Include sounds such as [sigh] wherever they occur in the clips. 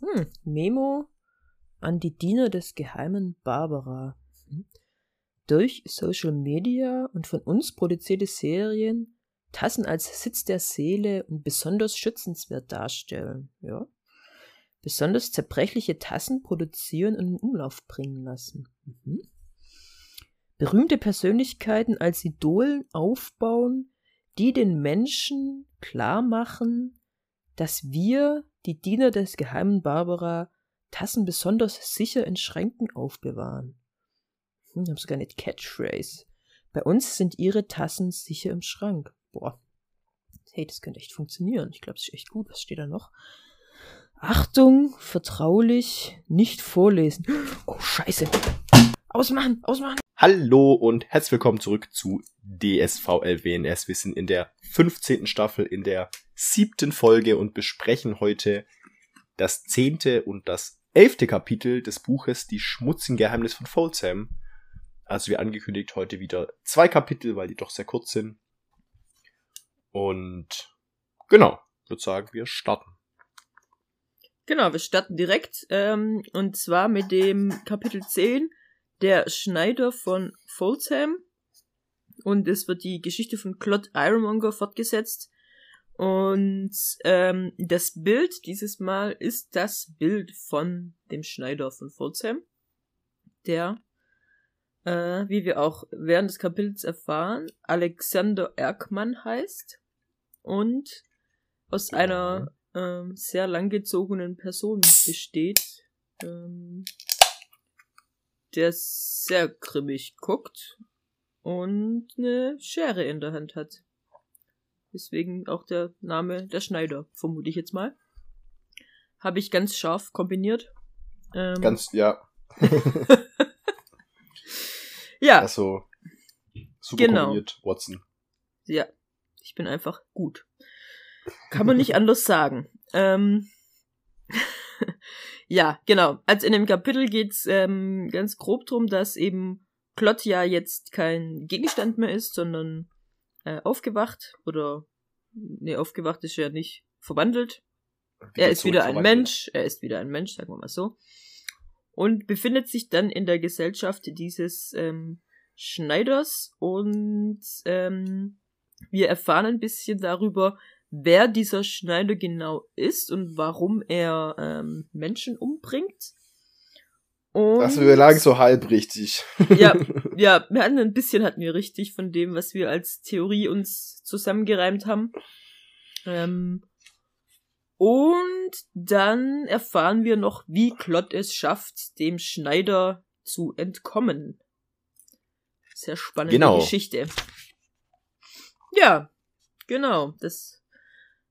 Hm, Memo an die Diener des geheimen Barbara. Hm. Durch Social Media und von uns produzierte Serien Tassen als Sitz der Seele und besonders schützenswert darstellen. Ja. Besonders zerbrechliche Tassen produzieren und in Umlauf bringen lassen. Mhm. Berühmte Persönlichkeiten als Idolen aufbauen, die den Menschen klar machen, dass wir, die Diener des geheimen Barbara, Tassen besonders sicher in Schränken aufbewahren. Hm, ich habe sogar eine Catchphrase. Bei uns sind ihre Tassen sicher im Schrank. Boah. Hey, das könnte echt funktionieren. Ich glaube, es ist echt gut. Was steht da noch? Achtung, vertraulich, nicht vorlesen. Oh, scheiße. Ausmachen, ausmachen. Hallo und herzlich willkommen zurück zu DSVLWNS. Wir sind in der 15. Staffel, in der siebten Folge und besprechen heute das zehnte und das elfte Kapitel des Buches Die schmutzigen Geheimnisse von Folsam. Also wie angekündigt heute wieder zwei Kapitel, weil die doch sehr kurz sind. Und genau, würde sagen, wir starten. Genau, wir starten direkt ähm, und zwar mit dem Kapitel 10, der Schneider von Folsham. Und es wird die Geschichte von Claude Ironmonger fortgesetzt. Und ähm, das Bild dieses Mal ist das Bild von dem Schneider von Folsham, der, äh, wie wir auch während des Kapitels erfahren, Alexander Erkmann heißt und aus einer ähm, sehr langgezogenen Person besteht, ähm, der sehr grimmig guckt und eine Schere in der Hand hat. Deswegen auch der Name der Schneider, vermute ich jetzt mal. Habe ich ganz scharf kombiniert. Ähm, ganz, ja. [laughs] ja. Also, super genau. kombiniert, Watson. Ja, ich bin einfach gut. Kann man nicht anders sagen. Ähm, ja, genau. Also in dem Kapitel geht's ähm, ganz grob drum, dass eben Klott ja jetzt kein Gegenstand mehr ist, sondern äh, aufgewacht oder nee, aufgewacht ist ja nicht verwandelt. Er ist wieder ein Mensch, er ist wieder ein Mensch, sagen wir mal so. Und befindet sich dann in der Gesellschaft dieses ähm, Schneiders und ähm, wir erfahren ein bisschen darüber, wer dieser Schneider genau ist und warum er ähm, Menschen umbringt. Und also wir lagen so halb richtig. ja, [laughs] ja, wir hatten ein bisschen hatten wir richtig von dem, was wir als Theorie uns zusammengereimt haben. Ähm, und dann erfahren wir noch, wie Klott es schafft, dem Schneider zu entkommen. Sehr spannende genau. Geschichte. Ja, genau. Das,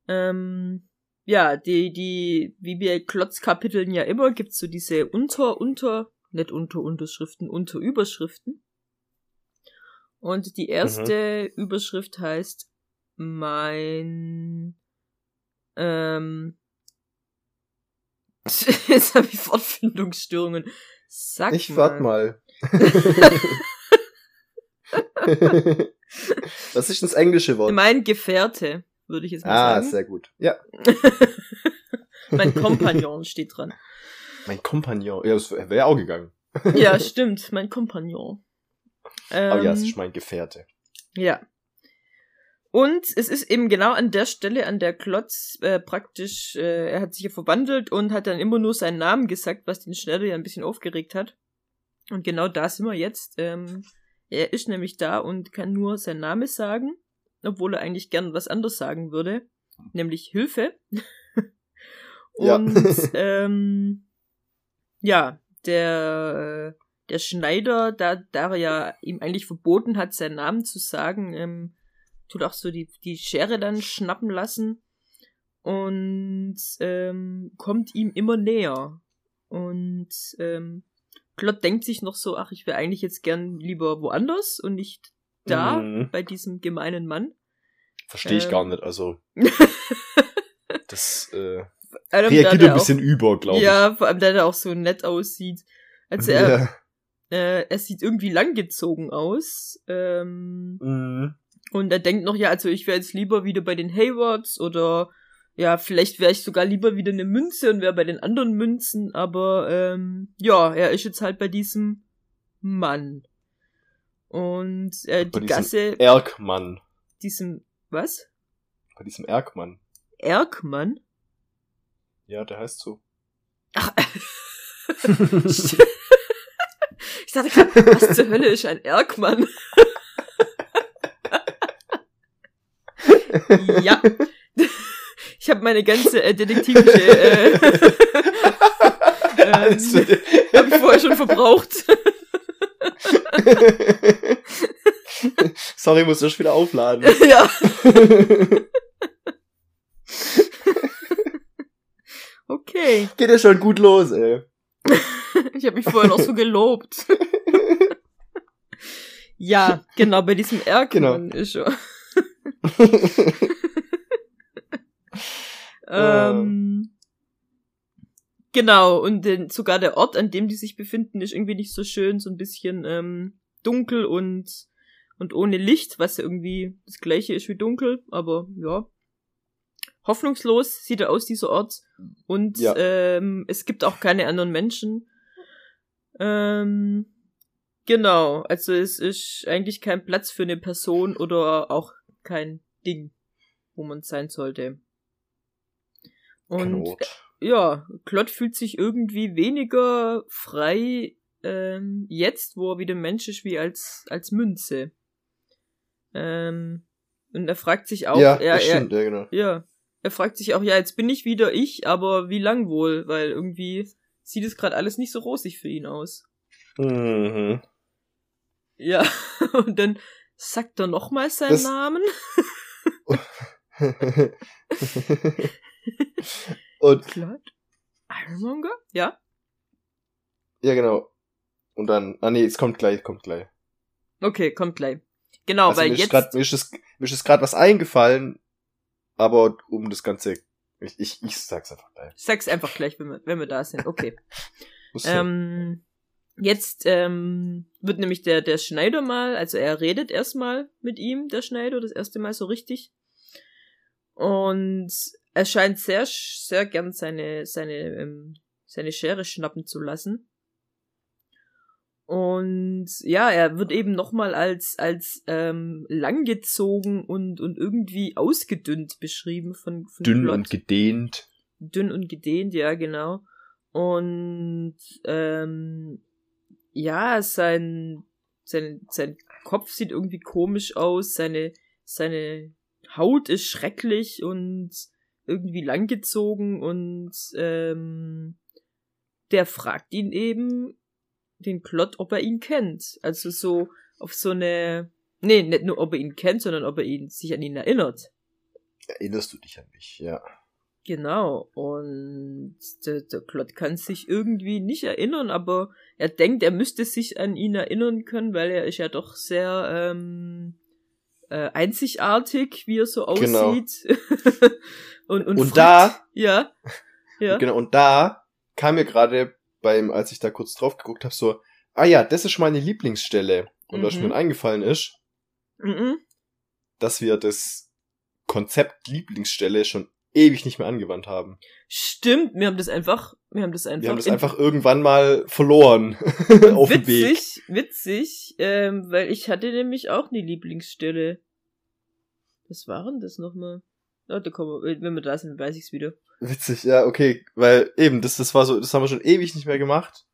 ähm, ja, die, die, wie bei Klotzkapiteln ja immer, gibt's so diese Unter, Unter, nicht Unter Unterschriften, Unter Überschriften. Und die erste mhm. Überschrift heißt mein ähm [laughs] jetzt habe ich Fortfindungsstörungen. Sag ich warte mal. [laughs] [laughs] Was ist das englische Wort? Mein Gefährte, würde ich jetzt mal ah, sagen. Ah, sehr gut. Ja. [laughs] mein Kompagnon steht dran. Mein Kompagnon. Ja, das wäre auch gegangen. ja, [laughs] stimmt. Mein Kompagnon. Ähm, Aber ja, es ist mein Gefährte. Ja. Und es ist eben genau an der Stelle, an der Klotz äh, praktisch, äh, er hat sich ja verwandelt und hat dann immer nur seinen Namen gesagt, was den Schneller ja ein bisschen aufgeregt hat. Und genau da sind wir jetzt. Ähm, er ist nämlich da und kann nur seinen Namen sagen, obwohl er eigentlich gern was anderes sagen würde, nämlich Hilfe. [laughs] und ja, [laughs] ähm, ja der, der Schneider, da, da er ja ihm eigentlich verboten hat, seinen Namen zu sagen, ähm, tut auch so die, die Schere dann schnappen lassen und ähm, kommt ihm immer näher. Und ähm, Plot denkt sich noch so, ach, ich wäre eigentlich jetzt gern lieber woanders und nicht da, mhm. bei diesem gemeinen Mann. Verstehe ich äh, gar nicht, also. [laughs] das äh, reagiert ein bisschen auch, über, glaube ich. Ja, vor allem, da er auch so nett aussieht. Also er, ja. äh, er sieht irgendwie langgezogen aus. Ähm, mhm. Und er denkt noch, ja, also ich wäre jetzt lieber wieder bei den Haywards oder ja, vielleicht wäre ich sogar lieber wieder eine Münze und wäre bei den anderen Münzen, aber ähm, ja, er ist jetzt halt bei diesem Mann. Und äh, Bei die diesem Gasse, Erkmann. diesem, was? Bei diesem Erkmann. Erkmann? Ja, der heißt so. Ach, [laughs] ich dachte gerade, was zur Hölle ist ein Erkmann? ja. Ich habe meine ganze äh, detektivische äh, [laughs] [laughs] ähm, habe ich vorher schon verbraucht. [laughs] Sorry, muss das wieder aufladen. [laughs] ja. [laughs] Okay. Geht ja schon gut los, ey. Ich habe mich vorher noch so gelobt. ja, genau, bei diesem Erkmann ist er. ähm, genau, und den, sogar der Ort, an dem die sich befinden, ist irgendwie nicht so schön, so ein bisschen ähm, dunkel und, und ohne Licht, was ja irgendwie das gleiche ist wie dunkel, aber ja. Hoffnungslos sieht er aus, dieser Ort. Und Ja. ähm, es gibt auch keine anderen Menschen. Ähm, genau, also es ist eigentlich kein Platz für eine Person oder auch kein Ding, wo man sein sollte. Und Knot. Ja, Klott fühlt sich irgendwie weniger frei ähm, jetzt, wo er wieder Mensch ist, wie als, als Münze. Ähm, und er fragt sich auch, ja, er, er, stimmt, ja, genau. ja, er fragt sich auch, ja, jetzt bin ich wieder ich, aber wie lang wohl? Weil irgendwie sieht es gerade alles nicht so rosig für ihn aus. Mhm. Ja, [laughs] und dann sagt er nochmal seinen Das- Namen. [laughs] [laughs] Und, Claude? Ironmonger? Ja? ja, genau. Und dann, ah nee, es kommt gleich, kommt gleich. Okay, kommt gleich. Genau, Also weil mir, ist jetzt. grad, mir ist es, mir ist es gerade was eingefallen, aber um das Ganze, ich, ich, ich sag's einfach gleich. Sag's einfach gleich, wenn wir, wenn wir da sind. Okay. [laughs] Ähm, jetzt ähm, wird nämlich der, der Schneider mal, also er redet erstmal mit ihm, der Schneider, das erste Mal so richtig. Und er scheint sehr, sehr gern seine, seine, ähm, seine Schere schnappen zu lassen. Und ja, er wird eben nochmal als, als ähm, langgezogen und, und irgendwie ausgedünnt beschrieben von, von dünn Plot und gedehnt. dünn und gedehnt, ja, genau. Und ähm, ja, sein, sein, sein Kopf sieht irgendwie komisch aus, seine, seine Haut ist schrecklich und irgendwie langgezogen und ähm, der fragt ihn eben, den Plot, ob er ihn kennt. Also so auf so eine, nee, nicht nur ob er ihn kennt, sondern ob er ihn sich an ihn erinnert. Erinnerst du dich an mich, ja. Genau, und der, der Klott kann sich irgendwie nicht erinnern, aber er denkt, er müsste sich an ihn erinnern können, weil er ist ja doch sehr ähm, äh, einzigartig, wie er so Genau. aussieht. [laughs] und, und, Und fragt- da- Ja. [laughs] Ja. Genau, und da kam mir gerade beim, als ich da kurz drauf geguckt habe, so, ah ja, das ist meine Lieblingsstelle. Und was Mhm. mir eingefallen ist, Mhm. dass wir das Konzept Lieblingsstelle schon ewig nicht mehr angewandt haben. Stimmt, wir haben das einfach, wir haben das einfach. Wir haben das in- einfach irgendwann mal verloren [laughs] auf dem Weg. witzig, witzig, ähm, weil ich hatte nämlich auch eine Lieblingsstelle. Was waren das nochmal? Oh, da kommen wir, wenn wir da sind, weiß ich's wieder. Witzig, ja, okay, weil eben, das, das war so, das haben wir schon ewig nicht mehr gemacht.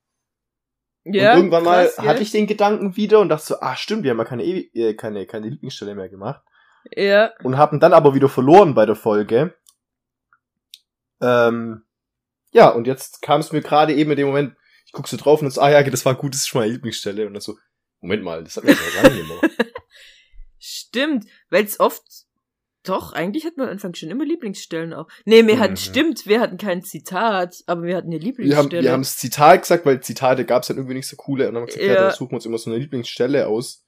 Ja, und irgendwann krass, mal ja. hatte ich den Gedanken wieder und dachte so, ah stimmt, wir haben ja keine, äh, keine, keine Lieblingsstelle mehr gemacht. Ja, und haben dann aber wieder verloren bei der Folge. Ähm, ja, und jetzt kam es mir gerade eben in dem Moment, ich guck so drauf und so, ah ja, das war gut, das ist schon meine Lieblingsstelle. Und dann so, Moment mal, das hat mir ja lange nicht mehr. [laughs] stimmt, weil es oft, doch, eigentlich hatten wir am Anfang schon immer Lieblingsstellen auch. Nee, wir hatten, Mhm. stimmt, wir hatten kein Zitat, aber wir hatten eine Wir haben, Lieblingsstelle. wir haben das Zitat gesagt, weil Zitate gab es dann irgendwie nicht so coole. Und dann haben wir gesagt, ja, Ja. dann suchen wir uns immer so eine Lieblingsstelle aus.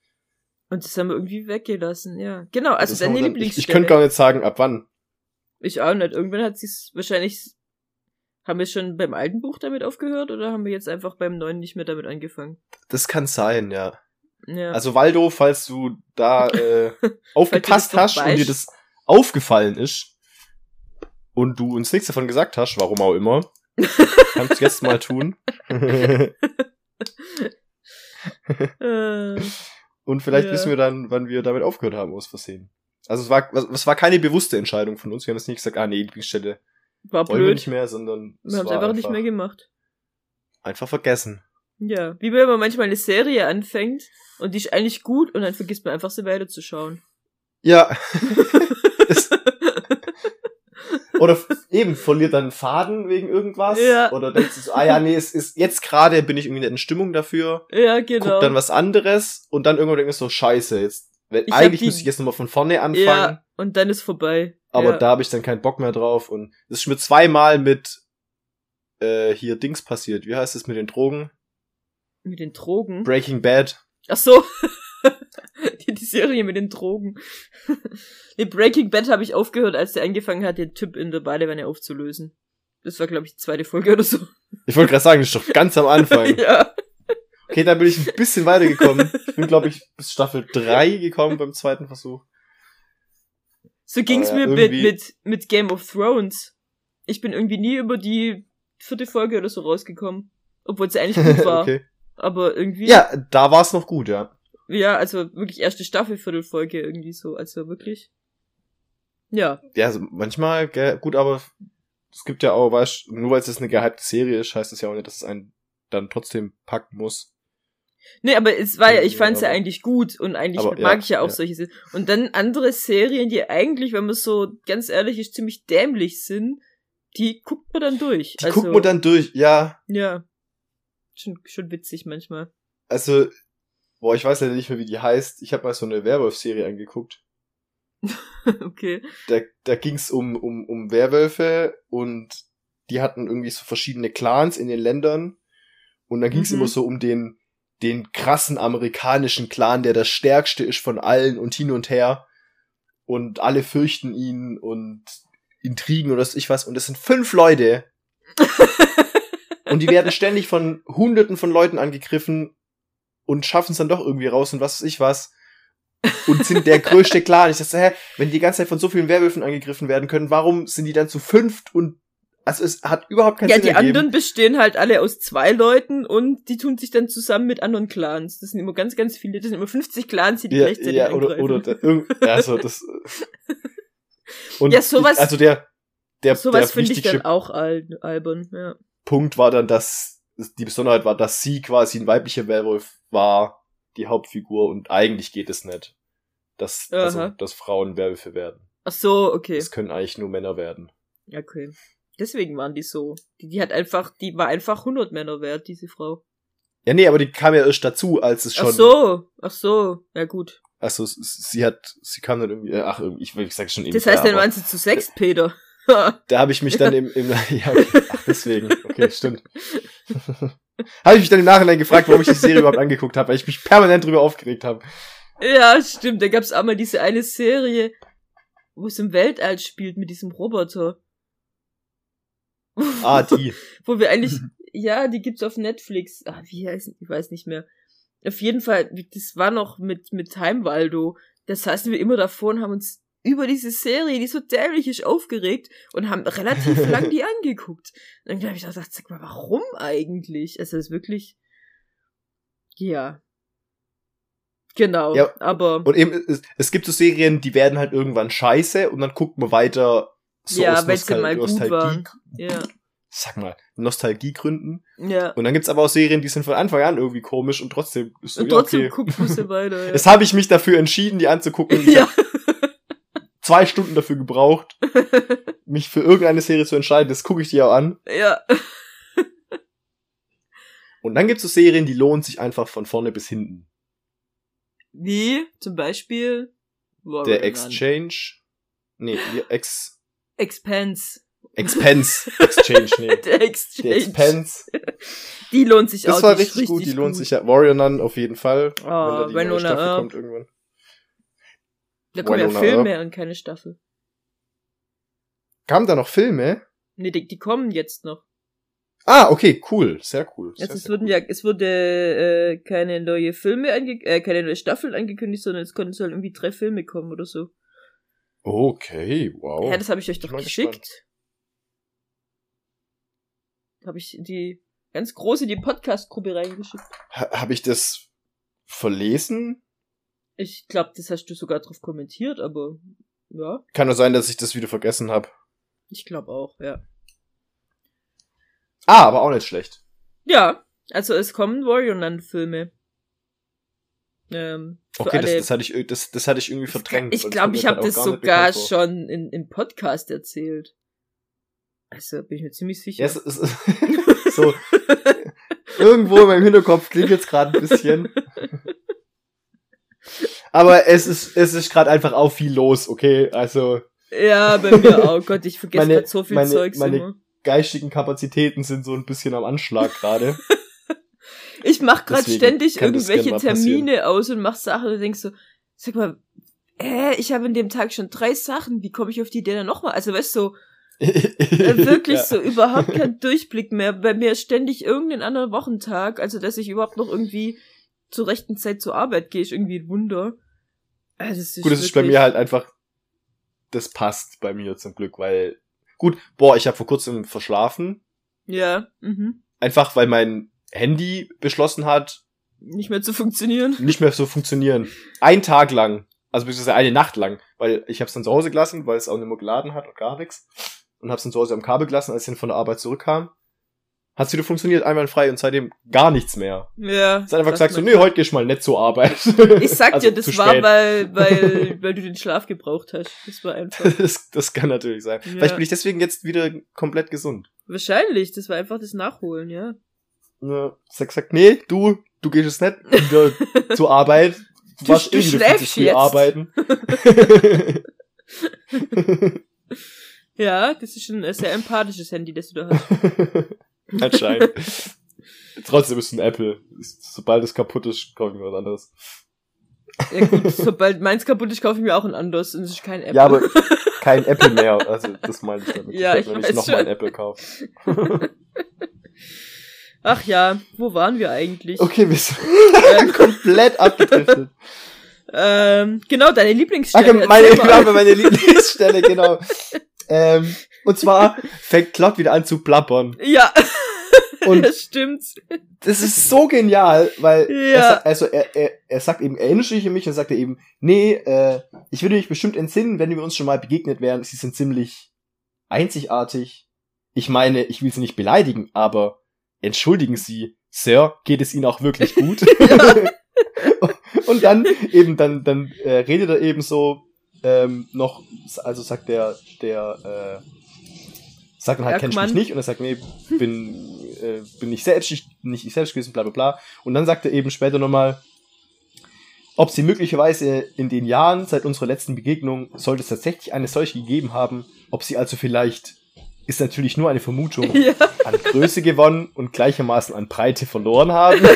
Und das haben wir irgendwie weggelassen, ja. Genau, also Das deine dann- Lieblingsstelle. Ich, ich könnte gar nicht sagen, ab wann. Ich auch nicht. Irgendwann hat sie's wahrscheinlich, haben wir schon beim alten Buch damit aufgehört oder haben wir jetzt einfach beim neuen nicht mehr damit angefangen? Das kann sein, ja. Ja. Also Waldo, falls du da [laughs] äh, aufgepasst hast und dir das aufgefallen ist und du uns nichts davon gesagt hast, warum auch immer, kannst du jetzt mal tun. [laughs] Äh, und vielleicht Ja. wissen wir dann, wann wir damit aufgehört haben, aus Versehen. Also es war, es war keine bewusste Entscheidung von uns. Wir haben jetzt nicht gesagt, ah nee, Lieblingsstelle war wollen wir blöd. nicht mehr, sondern Wir haben es einfach nicht mehr gemacht. einfach vergessen. Ja, wie wenn man manchmal eine Serie anfängt und die ist eigentlich gut und dann vergisst man einfach sie weiterzuschauen. Ja. [laughs] Oder eben verliert dann einen Faden wegen irgendwas. Ja. Oder denkt sich so, ah ja, nee, es ist jetzt gerade bin ich irgendwie nicht in Stimmung dafür. ja, genau. Guck dann was anderes und dann irgendwann denkt man so, scheiße, jetzt, wenn, Ich eigentlich die- müsste ich jetzt nochmal von vorne anfangen, ja, und dann ist vorbei. aber ja. da habe ich dann keinen Bock mehr drauf und das ist mir zweimal mit äh, hier Dings passiert. Wie heißt es mit den Drogen? Mit den Drogen. Breaking Bad. Ach so. [laughs] die, die Serie mit den Drogen. [laughs] nee, Breaking Bad habe ich aufgehört, als der angefangen hat, den Typ in der Badewanne aufzulösen. Das war, glaube ich, die zweite Folge oder so. Ich wollte gerade sagen, das ist doch ganz am Anfang. [laughs] ja. Okay, da bin ich ein bisschen weitergekommen. Ich bin, glaube ich, bis Staffel 3 gekommen beim zweiten Versuch. So ging's Aber mir mit, mit, mit Game of Thrones. Ich bin irgendwie nie über die vierte Folge oder so rausgekommen. Obwohl sie eigentlich gut [laughs] war. okay. Aber irgendwie. Ja, da war es noch gut, ja. Ja, also wirklich erste Staffel, Viertelfolge irgendwie so. Also wirklich. Ja. Ja, also manchmal, gell, gut, aber es gibt ja auch, weißt nur weil es jetzt eine gehypte Serie ist, heißt das ja auch nicht, dass es einen dann trotzdem packen muss. Nee, aber es war ja, ich Ja, fand's ja aber- eigentlich gut und eigentlich Aber mag ja, ich ja auch ja. solche Serien. Und dann andere Serien, die eigentlich, wenn man so ganz ehrlich ist, ziemlich dämlich sind, die guckt man dann durch. Die also, guckt man dann durch, ja. Ja. Schon, schon witzig manchmal. Also, boah, ich weiß leider nicht mehr, wie die heißt. Ich habe mal so eine Werwolf-Serie angeguckt. [laughs] okay. Da, da ging's um, um, um Werwölfe und die hatten irgendwie so verschiedene Clans in den Ländern. Und dann ging's Mhm. immer so um den, den krassen amerikanischen Clan, der das stärkste ist von allen und hin und her. Und alle fürchten ihn und Intrigen oder was ich was. Und das sind fünf Leute. [laughs] und die werden ständig von hunderten von Leuten angegriffen und schaffen es dann doch irgendwie raus und was weiß ich was. Und sind der größte Clan. Ich dachte, hä, wenn die die ganze Zeit von so vielen Werwölfen angegriffen werden können, warum sind die dann zu fünft und also es hat überhaupt keinen Ja, Sinn die ergeben. anderen bestehen halt alle aus zwei Leuten und die tun sich dann zusammen mit anderen Clans. Das sind immer ganz, ganz viele. Das sind immer 50 Clans, die, die ja, gleichzeitig ja, oder, angreifen. oder, also das, [laughs] und Ja, sowas- also der, der, Sowas finde ich dann auch al albern, ja. Punkt war dann, dass die Besonderheit war, dass sie quasi ein weiblicher Werwolf war, die Hauptfigur und eigentlich geht es nicht. Dass, also, dass Frauen Werwölfe werden. Ach so, okay. Es können eigentlich nur Männer werden. Okay. Deswegen waren die so. Die, die hat einfach, die war einfach 100 Männer wert, diese Frau. Ja, nee, aber die kam ja erst dazu, als es schon. Ach so, ach so, ja gut. Also sie hat, sie kam dann irgendwie, ach, irgendwie, ich, ich sag schon ewig Das heißt, dann waren sie zu sechs, Peter. Da habe ich mich dann im, im [laughs] [laughs] ja, ach, deswegen, okay, stimmt. [laughs] habe ich mich dann im Nachhinein gefragt, warum ich die Serie überhaupt angeguckt habe, weil ich mich permanent drüber aufgeregt habe. ja, stimmt. Da gab's auch mal diese eine Serie, wo es im Weltall spielt mit diesem Roboter. [laughs] Ah, die. Wo wir eigentlich, ja, die gibt's auf Netflix. Ah, wie heißt, ich weiß nicht mehr. Auf jeden Fall, das war noch mit, mit Heimwaldo. Da saßen wir immer davor und haben uns über diese Serie, die so dämlich ist, aufgeregt und haben relativ [laughs] lang die angeguckt. Und dann habe ich auch gedacht, sag mal, warum eigentlich? Also, es ist wirklich, ja. Genau, Ja, aber, Und eben, es, es gibt so Serien, die werden halt irgendwann scheiße und dann guckt man weiter so Ja, weil sie mal gut waren. ja, sag mal, Nostalgiegründen. ja. Und dann gibt's aber auch Serien, die sind von Anfang an irgendwie komisch und trotzdem ist so, Und ja, trotzdem okay. guckt man sie weiter, ja. [laughs] Jetzt habe ich mich dafür entschieden, die anzugucken. Ich ja. zwei Stunden dafür gebraucht, [laughs] mich für irgendeine Serie zu entscheiden. Das gucke ich dir auch an. ja. [laughs] Und dann gibt's so Serien, die lohnen sich einfach von vorne bis hinten. Wie zum Beispiel Der Warrior Nun. Exchange. Nee, die Ex. Expense. Expense [laughs] Exchange, nee. Der Die Exchange. Expense. Die lohnt sich Das auch. war die ist richtig gut, die lohnt sich ja. Warrior Nun auf jeden Fall. Oh, wenn da die neue Staffel Earp. kommt irgendwann. Da kommen ja Filme und keine Staffel. Kamen da noch Filme? Nee, die, die kommen jetzt noch. Ah, okay, cool. Sehr cool. Sehr, Also es sehr wurden cool. ja, es wurde äh, keine neue Filme ange äh, keine neue Staffel angekündigt, sondern es konnten soll irgendwie drei Filme kommen oder so. Okay, wow. Ja, das habe ich euch doch geschickt. Habe ich die ganz große die Podcast-Gruppe reingeschickt. Ha habe ich das verlesen? Ich glaube, das hast du sogar drauf kommentiert, aber ja. Kann nur sein, dass ich das wieder vergessen habe. Ich glaube auch, ja. Ah, aber auch nicht schlecht. Ja, also es kommen Warrior Nun Filme. Ähm, okay, das, das, hatte ich, das, das hatte ich irgendwie verdrängt. Ich glaube, ich habe das sogar schon in, im Podcast erzählt. Also bin ich mir ziemlich sicher. Ja, es, es, [laughs] so, irgendwo in meinem Hinterkopf klingt jetzt gerade ein bisschen. Aber es ist, es ist gerade einfach auch viel los, okay? Also. Ja, bei mir auch. [laughs] Gott, ich vergesse gerade so viel meine, Zeugs meine immer. geistigen Kapazitäten sind so ein bisschen am Anschlag gerade. [laughs] ich mach gerade ständig irgendwelche Termine aus und mach Sachen und denk so, sag mal, äh, ich habe in dem Tag schon drei Sachen, wie komme ich auf die Idee dann nochmal? Also weißt du, so, äh, wirklich [laughs] ja. so überhaupt kein Durchblick mehr. Bei mir ständig irgendein anderer Wochentag, also dass ich überhaupt noch irgendwie zur rechten Zeit zur Arbeit gehe, ist irgendwie ein Wunder. Also, das gut, das ist bei mir halt einfach, das passt bei mir zum Glück, weil, gut, boah, ich habe vor kurzem verschlafen. Ja, mhm. Einfach, weil mein Handy beschlossen hat, nicht mehr zu funktionieren. Nicht mehr zu funktionieren. Ein Tag lang. Also beziehungsweise eine Nacht lang, weil ich habe es dann zu Hause gelassen, weil es auch nicht mehr geladen hat und gar nichts. Und habe es dann zu Hause am Kabel gelassen, als ich dann von der Arbeit zurückkam hat's wieder funktioniert, einwandfrei und seitdem gar nichts mehr. Ja. Es hat einfach gesagt so, nee, heute geh ich mal nett zur Arbeit. Ich sag [laughs] also dir, das war, weil, weil, [laughs] weil du den Schlaf gebraucht hast. Das war einfach. [laughs] das, das kann natürlich sein. Ja. Vielleicht bin ich deswegen jetzt wieder komplett gesund. Wahrscheinlich, das war einfach das Nachholen, ja. Ja, sag, sag, nee, du, du gehst jetzt nicht wieder [laughs] zur Arbeit. Du, du warst du eh wieder viel arbeiten. [laughs] ja, das ist ein sehr empathisches Handy, das du da hast. [laughs] Anscheinend. Trotzdem ist ein Apple. Sobald es kaputt ist, kaufe ich mir was anderes. Ja gut, sobald meins kaputt ist, kaufe ich mir auch ein anderes und es ist kein Apple. Ja, aber kein Apple mehr. Also das meine ich damit. Ja, ich, ich wenn ich nochmal ein Apple kaufe. Ach ja, wo waren wir eigentlich? Okay, wir sind [laughs] ähm, komplett abgedriftet. Ähm, genau, deine Lieblingsstelle. Ach, meine, genau, meine [laughs] Lieblingsstelle, genau. ähm, und zwar fängt Cloud wieder an zu plappern. Ja. Und [laughs] das stimmt. Das ist so genial, weil ja. er, also er, er, er sagt eben, an mich? Und sagt er eben, nee, äh, ich würde mich bestimmt entsinnen, wenn wir uns schon mal begegnet wären. Sie sind ziemlich einzigartig. Ich meine, ich will sie nicht beleidigen, aber entschuldigen Sie, Sir, geht es Ihnen auch wirklich gut? [laughs] [laughs] und dann eben, dann, dann äh, redet er eben so ähm, noch, also sagt der, der äh, sagt dann halt, kennst du mich nicht? Und er sagt, nee, bin, äh, bin ich selbst, ich, nicht ich selbst gewesen, bla bla bla. Und dann sagt er eben später nochmal, ob sie möglicherweise in den Jahren seit unserer letzten Begegnung, sollte es tatsächlich eine solche gegeben haben, ob sie also vielleicht, ist natürlich nur eine Vermutung, [laughs] ja. an Größe gewonnen und gleichermaßen an Breite verloren haben. [laughs]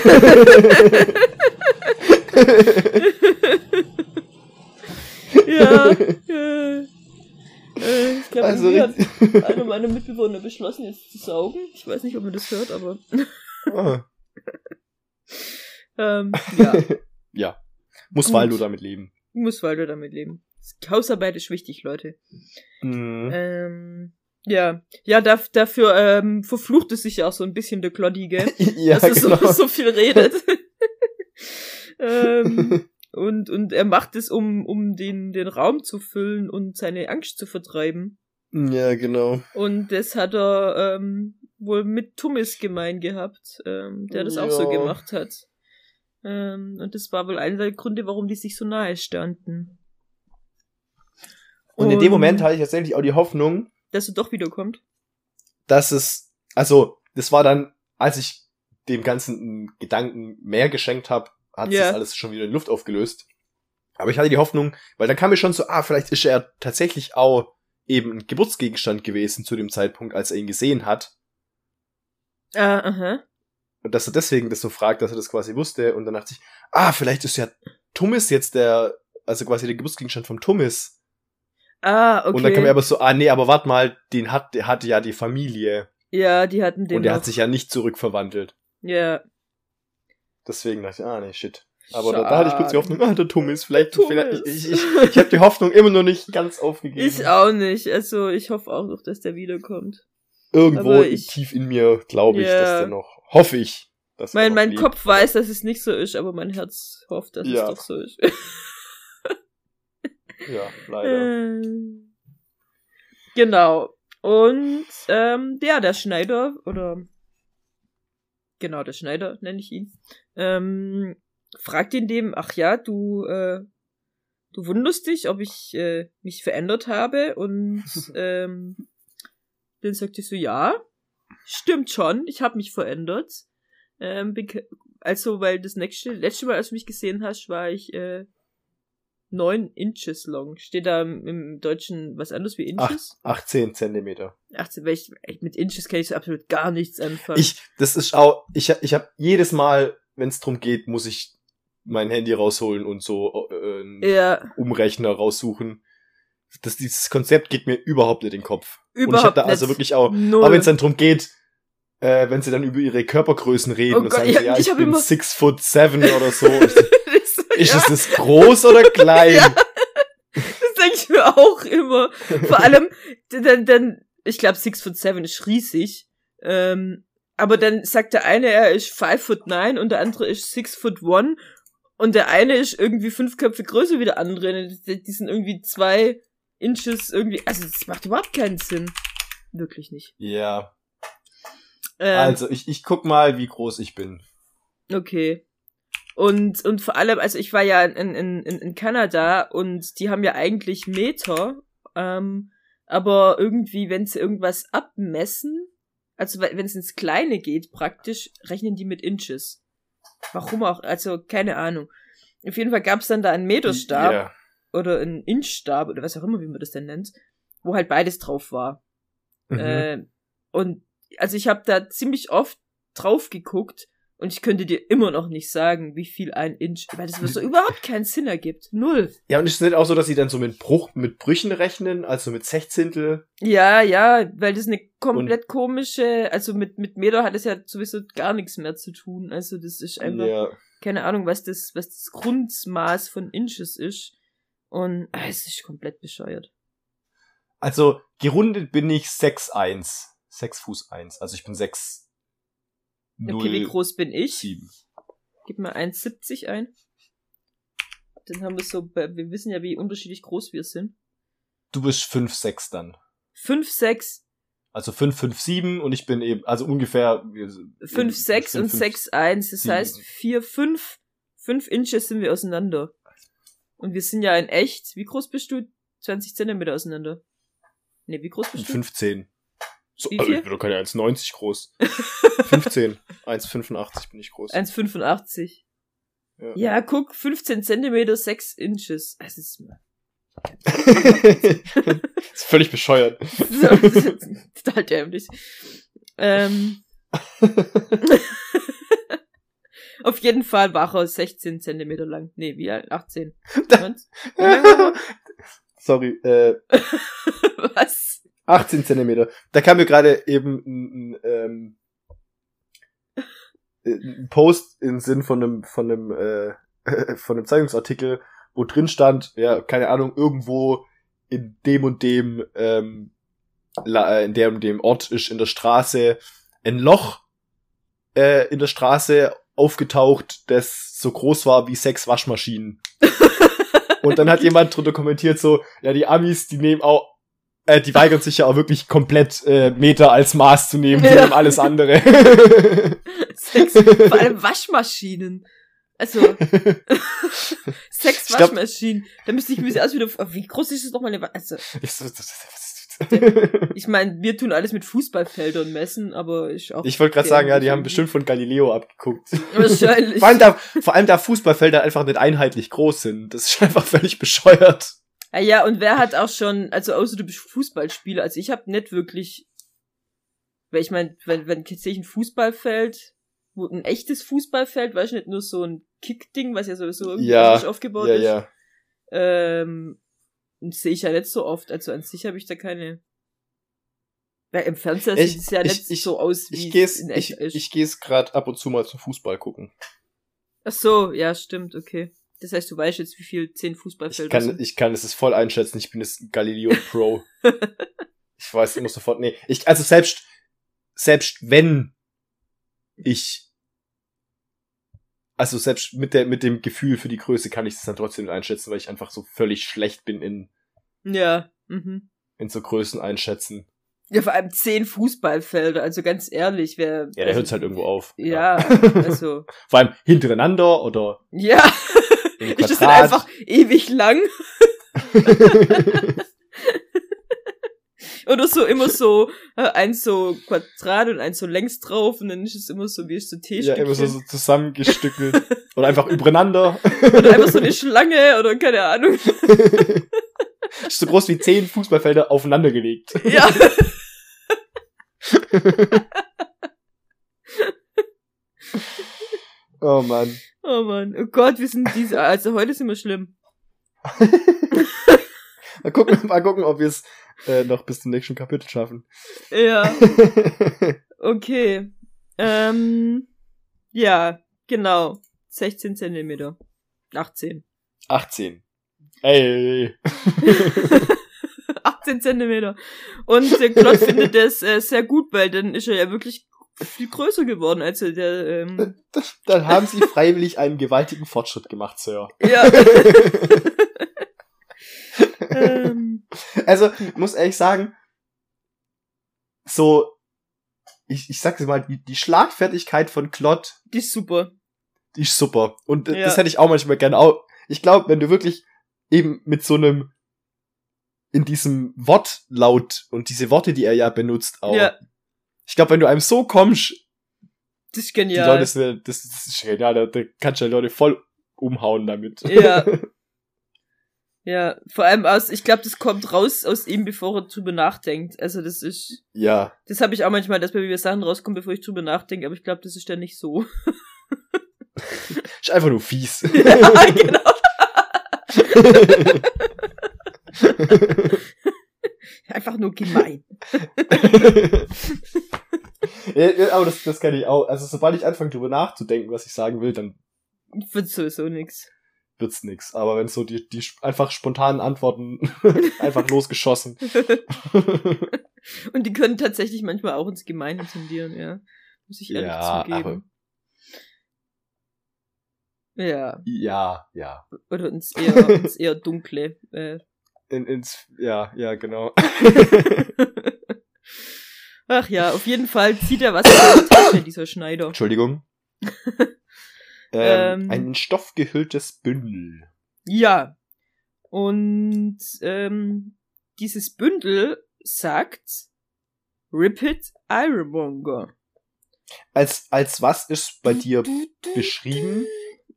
ja. [laughs] ja. Äh, ich glaube, also, hat einer meiner Mitbewohner beschlossen, jetzt zu saugen. Ich weiß nicht, ob man das hört, aber. Oh. ähm, ja. ja. Muss Gut. Waldo damit leben. Muss Waldo damit leben. Hausarbeit ist wichtig, Leute. Mhm. Ähm, ja, ja, da, dafür ähm, verflucht es sich ja auch so ein bisschen der Kloddige, [laughs] ja, dass er genau. so, [laughs] so viel redet. [laughs] ähm, und, und er macht es, um, um den, den Raum zu füllen und seine Angst zu vertreiben. Ja, genau. Und das hat er ähm, wohl mit Tummis gemein gehabt, ähm, der das ja. auch so gemacht hat. Ähm, und das war wohl einer der Gründe, warum die sich so nahe standen. Und, und in dem Moment hatte ich tatsächlich auch die Hoffnung, dass er doch wiederkommt. Dass es, also, das war dann, als ich dem ganzen Gedanken mehr geschenkt habe, hat yeah. sich alles schon wieder in Luft aufgelöst. Aber ich hatte die Hoffnung, weil dann kam mir schon so, ah, vielleicht ist er tatsächlich auch eben ein Geburtsgegenstand gewesen zu dem Zeitpunkt, als er ihn gesehen hat. Ah, uh, aha. Uh und dass er deswegen das so fragt, dass er das quasi wusste. Und dann dachte ich, ah, vielleicht ist ja Tummis jetzt der, also quasi der Geburtsgegenstand vom Tummis. Ah, okay. Und dann kam er aber so, ah, nee, aber warte mal, den hat, der hatte ja die Familie. Ja, die hatten den. Und der noch. hat sich ja nicht zurückverwandelt. Ja. Deswegen dachte ich, ah, nee, shit. Aber da, da, hatte ich kurz die Hoffnung, ah, der Thomas, vielleicht, vielleicht ich, ich, ich, ich habe die Hoffnung immer noch nicht ganz aufgegeben. Ich auch nicht. Also ich hoffe auch noch, dass der wiederkommt. irgendwo ich, tief in mir glaube ich, dass der noch, hoffe ich. Dass mein mein Kopf weiß, dass es nicht so ist, aber mein Herz hofft, dass ja. es doch so ist. Ja, leider. Äh, genau. Und ähm, ja, der Schneider, oder genau, der Schneider nenne ich ihn, ähm, fragt ihn dem, ach ja, du, äh, du wunderst dich, ob ich äh, mich verändert habe und [laughs] ähm, dann sagt er so, ja, stimmt schon, ich habe mich verändert. Ähm, also, weil das nächste, letzte Mal, als du mich gesehen hast, war ich äh, 9 Inches long. Steht da im, Deutschen was anderes wie Inches? Ach, 18 Zentimeter. 18, weil ich, mit Inches kann ich so absolut gar nichts anfangen. Ich, das ist auch, ich, ich habe jedes Mal, wenn es drum geht, muss ich mein Handy rausholen und so äh, einen ja. Umrechner raussuchen. Das, dieses Konzept geht mir überhaupt nicht in den Kopf. Überhaupt und ich habe da also wirklich auch, Null. aber wenn es dann drum geht, äh, wenn sie dann über ihre Körpergrößen reden oh und Gott, sagen ja, sie, ja, ich, ich bin six foot seven oder so. [laughs] Ist ja. es groß oder klein? [laughs] Ja. Das denke ich mir auch immer. Vor allem, dann, dann ich glaube, six foot seven ist riesig. Ähm, aber dann sagt der eine, er ist five foot nine und der andere ist six foot one. Und der eine ist irgendwie fünf Köpfe größer wie der andere. Die sind irgendwie zwei Inches irgendwie. Also das macht überhaupt keinen Sinn. Wirklich nicht. Ja. Ähm, also ich, ich guck mal, wie groß ich bin. Okay. Und, und vor allem, also ich war ja in, in, in, in Kanada und die haben ja eigentlich Meter, ähm, aber irgendwie, wenn sie irgendwas abmessen, also wenn es ins Kleine geht praktisch, rechnen die mit Inches. Warum auch, also keine Ahnung. Auf jeden Fall gab es dann da einen Meterstab yeah. oder einen Inchstab oder was auch immer, wie man das denn nennt, wo halt beides drauf war. Mhm. Äh, und also ich habe da ziemlich oft drauf geguckt und ich könnte dir immer noch nicht sagen, wie viel ein Inch, weil das so überhaupt [laughs] keinen Sinn ergibt. Null. Ja, und ist es nicht auch so, dass sie dann so mit Bruch, mit Brüchen rechnen, also mit Sechzehntel? Ja, ja, weil das eine komplett und komische, also mit, mit Meter hat es ja sowieso gar nichts mehr zu tun. Also das ist einfach, ja. keine Ahnung, was das, was das Grundmaß von Inches ist. Und ah, es ist komplett bescheuert. Also, gerundet bin ich 6'1. 6 Fuß 1. Also ich bin 6 Okay, wie groß bin ich? 7. Gib mal 1,70 ein. Dann haben wir so, wir wissen ja, wie unterschiedlich groß wir sind. Du bist 5,6 dann. 5,6. Also 5, 5, 7 und ich bin eben, also ungefähr 5, 6 und 6, 1. Das 7. heißt, 4, 5, 5 Inches sind wir auseinander. Und wir sind ja in echt, wie groß bist du? 20 Zentimeter auseinander. Ne, wie groß bist du? 15. So, also ich bin doch keine 1,90 groß. [laughs] 15. 1,85 bin ich groß. 1,85. Ja. ja, guck, 15 Zentimeter, 6 Inches. Es ist, [laughs] ist völlig bescheuert. [laughs] Total dämlich. Ähm. Auf jeden Fall war er 16 Zentimeter lang. Nee, wie alt? 18. Sorry, äh. Was? 18 Zentimeter. Da kam mir gerade eben ein, ein, ähm, ein Post im Sinn von einem, von einem, äh, [laughs] von einem Zeitungsartikel, wo drin stand, ja, keine Ahnung, irgendwo in dem und dem, ähm, äh, in dem und dem Ort ist in der Straße ein Loch äh, in der Straße aufgetaucht, das so groß war wie sechs Waschmaschinen. [laughs] und dann hat jemand drunter kommentiert so, ja, die Amis, die nehmen auch äh, die weigern sich ja auch wirklich komplett äh, Meter als Maß zu nehmen, die ja. alles andere. [laughs] Sex, vor allem Waschmaschinen. Also, [laughs] sechs Waschmaschinen. Da müsste ich mir aus wieder, wie groß ist das nochmal eine, also. ich meine, wir tun alles mit Fußballfeldern messen, aber ich auch. Ich wollte gerade sagen, ja, die haben bestimmt von Galileo abgeguckt. Wahrscheinlich. vor, allem da, vor allem da Fußballfelder einfach nicht einheitlich groß sind. Das ist einfach völlig bescheuert. Ah ja, und wer hat auch schon, also außer du bist Fußballspieler, also ich habe nicht wirklich, weil ich meine, wenn, wenn jetzt sehe ich ein Fußballfeld, wo ein echtes Fußballfeld, weißt du, nicht nur so ein Kickding, was ja sowieso irgendwie ja, aufgebaut ja, ist. Ja. Ähm, sehe ich ja nicht so oft, also an sich habe ich da keine. Weil im Fernseher sieht es ja nicht ich, so aus, wie ich es in echt ich, ist. Ich gehe es gerade ab und zu mal zum Fußball gucken. Ach so, ja, stimmt, okay. Das heißt, du weißt jetzt, wie viel zehn Fußballfelder ich kann, sind. Ich kann es ist voll einschätzen. Ich bin das Galileo Pro. [laughs] ich weiß immer sofort, nee. Ich, also selbst, selbst wenn ich also selbst mit der mit dem Gefühl für die Größe kann ich es dann trotzdem nicht einschätzen, weil ich einfach so völlig schlecht bin in Ja. Mhm. in so Größen einschätzen. Ja, vor allem zehn Fußballfelder, also ganz ehrlich, wer. Ja, der also, hört halt irgendwo auf. Ja, also. [laughs] Vor allem hintereinander oder Ja. Im Ist das dann Quadrat. einfach ewig lang? [laughs] Oder so immer so, äh, eins so Quadrat und eins so längs drauf und dann ist es immer so wie so ja, T-Stückchen. immer so, so zusammengestückelt. oder einfach [laughs] übereinander. Oder einfach so eine Schlange oder keine Ahnung. [laughs] Ist so groß wie zehn Fußballfelder aufeinander gelegt. Ja. Oh Mann. Oh Mann. Oh Gott, wir sind diese, also heute sind wir schlimm. [laughs] Mal gucken, mal gucken ob wir es äh, noch bis zum nächsten Kapitel schaffen. Ja. [laughs] Okay. Ähm, ja, genau. 16 Zentimeter. 18. 18. Ey. [laughs] 18 Zentimeter. Und der Klott findet das äh, sehr gut, weil dann ist er ja wirklich viel größer geworden, als er der, ähm, [laughs] Dann haben sie freiwillig einen gewaltigen Fortschritt gemacht, Sir. ja. [laughs] ähm, Also, muss ehrlich sagen, so, ich, ich sag's mal, die, die Schlagfertigkeit von Klott, die ist super. die ist super. Und Ja. das hätte ich auch manchmal gerne auch. Ich glaube, wenn du wirklich eben mit so einem, in diesem Wortlaut und diese Worte, die er ja benutzt, auch. Ja, Ich glaube, wenn du einem so kommst, das ist genial. Leute, das, wär- das, ist genial, da, da kannst du die Leute voll umhauen damit. Ja. [laughs] Ja, vor allem aus, ich glaube, das kommt raus aus ihm, bevor er drüber nachdenkt. Also das ist, ja. das habe ich auch manchmal, dass bei mir Sachen rauskommen, bevor ich drüber nachdenke, aber ich glaube, das ist dann nicht so. [laughs] Ist einfach nur fies. [laughs] ja, genau. Einfach nur gemein. Ja, aber das, das kenne ich auch. Also sobald ich anfange drüber nachzudenken, was ich sagen will, dann Wird sowieso nix. wird's nix. Aber wenn so die, die einfach spontanen Antworten [laughs] einfach losgeschossen. Und die können tatsächlich manchmal auch ins Gemeine tendieren, ja. Muss ich ehrlich Ja, zugeben. Ja. ja, ja. Oder ins eher, ins eher dunkle. Äh. In, ins, ja, ja, genau. [laughs] Ach ja, auf jeden Fall zieht er was aus der Tasche, dieser Schneider. Entschuldigung. [laughs] ähm, Ähm. ein in Stoff gehülltes Bündel. Ja. Und ähm, dieses Bündel sagt Ripid Ironmonger. Als, als was ist bei dir beschrieben?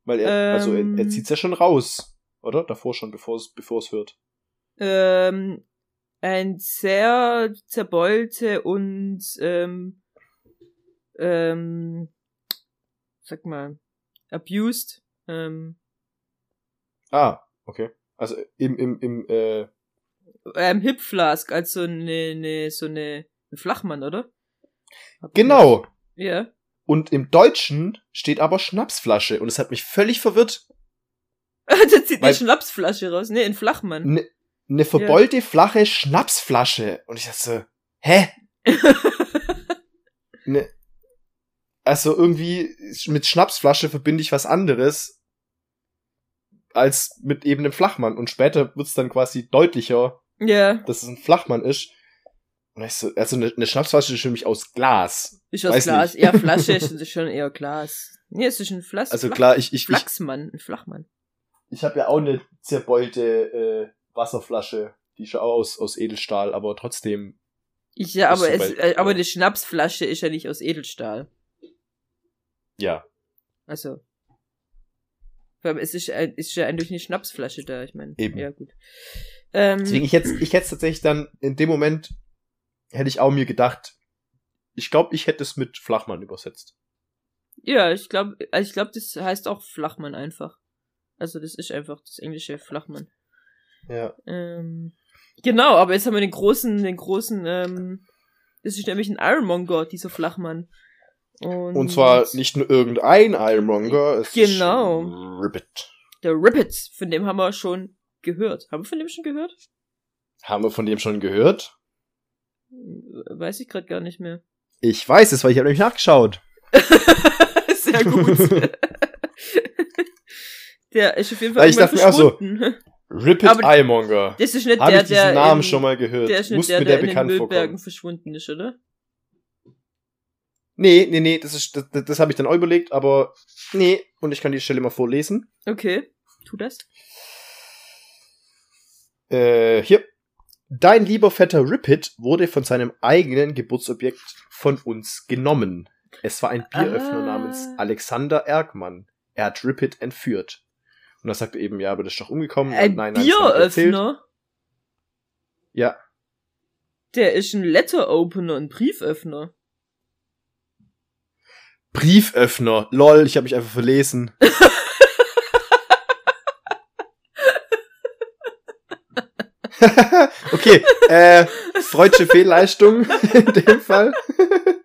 Weil er, also er, er Ähm. zieht's ja schon raus, oder? Davor schon, bevor es, bevor es hört. Ähm, ein sehr zerbeulte und ähm, ähm, sag mal, abused. Ähm, Ah, okay. Also im, im, im, äh, ähm, Hip Flask, also eine, ne, so eine, ein Flachmann, oder? Hab genau. Ja. Und im Deutschen steht aber Schnapsflasche und es hat mich völlig verwirrt. [laughs] da zieht eine Schnapsflasche raus. Nee, ein Flachmann. Eine ne verbeulte, flache Schnapsflasche. Und ich dachte so, hä? [laughs] Ne, also irgendwie mit Schnapsflasche verbinde ich was anderes als mit eben einem Flachmann. Und später wird's dann quasi deutlicher, ja, dass es ein Flachmann ist. Und ich so, also eine, eine Schnapsflasche ist für mich aus Glas. ist aus Weiß Glas. nicht. Ja, Flasche ist [laughs] ist schon eher Glas. Nee, es ist ein Flas Also Flach klar, ich, ich, ich, Flachsmann, ein Flachmann. ich habe ja auch eine zerbeulte äh, Wasserflasche, die ist ja auch aus, aus Edelstahl, aber trotzdem, Ich, ja, aber, es, bei- äh, aber ja. die Schnapsflasche ist ja nicht aus Edelstahl. ja. Also. Es ist, ein- ist ja eigentlich eine Schnapsflasche da, ich meine. Eben. Ja, gut. Ähm, Deswegen, ich hätte ich hätte tatsächlich dann, in dem Moment, hätte ich auch mir gedacht, ich glaube, ich hätte es mit Flachmann übersetzt. ja, ich glaube, ich glaube, das heißt auch Flachmann einfach. Also das ist einfach das englische Flachmann. Ja. Ähm, genau, aber jetzt haben wir den großen, den großen, ähm, das ist nämlich ein Ironmonger, dieser Flachmann. Und, Und zwar nicht nur irgendein Ironmonger, es Genau. ist Ribbit. der Rippet, von dem haben wir schon gehört. Haben wir von dem schon gehört? Haben wir von dem schon gehört? Weiß ich gerade gar nicht mehr. Ich weiß es, weil ich habe nämlich nachgeschaut. [laughs] Sehr gut. [laughs] der ist auf jeden Fall ich dachte mir auch so, Aber Eyemonger. Das ist nicht Habe der, ich diesen der Namen in, schon mal gehört? Der ist nicht Muss der, mir der, der in den bekannt Müllbergen vorkommen. verschwunden ist, oder? Nee, nee, nee, das ist das, das, habe ich dann auch überlegt, aber nee, und ich kann die Stelle mal vorlesen. Okay, tu das. Äh, hier. Dein lieber Vetter Ripid wurde von seinem eigenen Geburtsobjekt von uns genommen. Es war ein Bieröffner Ah. namens Alexander Erkmann. Er hat Ripid entführt. Und da sagt er eben, ja, aber das ist doch umgekommen. Ein nein, nein, er. Bieröffner? Ja, Der ist ein Letter-Opener, ein Brieföffner. Brieföffner. Lol, ich habe mich einfach verlesen. [laughs] [laughs] okay, äh, freudsche Fehlleistung in dem Fall. [laughs]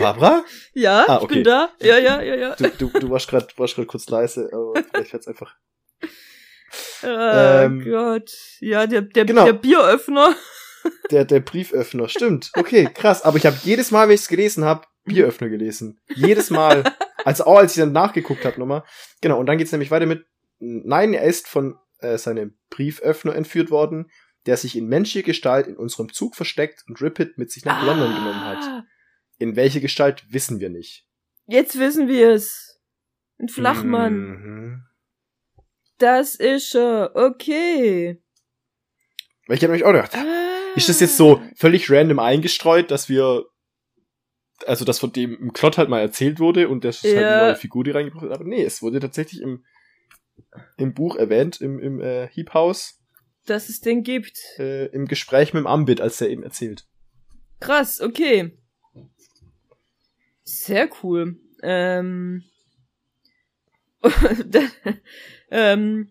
Barbara? Ja, Ah, ich okay. bin da. Ja, ja, ja, ja. Du, du, du warst gerade warst grad kurz leise, aber vielleicht hat's einfach. Oh [laughs] Ähm, Gott. Ja, der, der, genau. der Bieröffner. [laughs] Der, der Brieföffner, stimmt. Okay, krass. Aber ich habe jedes Mal, wenn ich es gelesen habe, Bieröffner gelesen. Jedes Mal. Also auch als ich dann nachgeguckt habe nochmal. Genau, und dann geht's nämlich weiter mit, nein, er ist von äh, seinem Brieföffner entführt worden, der sich in menschlicher Gestalt in unserem Zug versteckt und Ripid mit sich nach London genommen hat. In welche Gestalt wissen wir nicht. Jetzt wissen wir es. Ein Flachmann. Mhm. Das ist er. Okay. Weil ich habe nämlich auch gedacht, Ah. Ist das jetzt so völlig random eingestreut, dass wir, also dass von dem im Klott halt mal erzählt wurde und das ist halt Ja. eine neue Figur, die reingebracht wird? Aber nee, es wurde tatsächlich im, im Buch erwähnt, im, im äh, Heap House, Dass es den gibt. äh, im Gespräch mit dem Ambit, als der eben erzählt. Krass, okay. Sehr cool. Ähm, [laughs] ähm,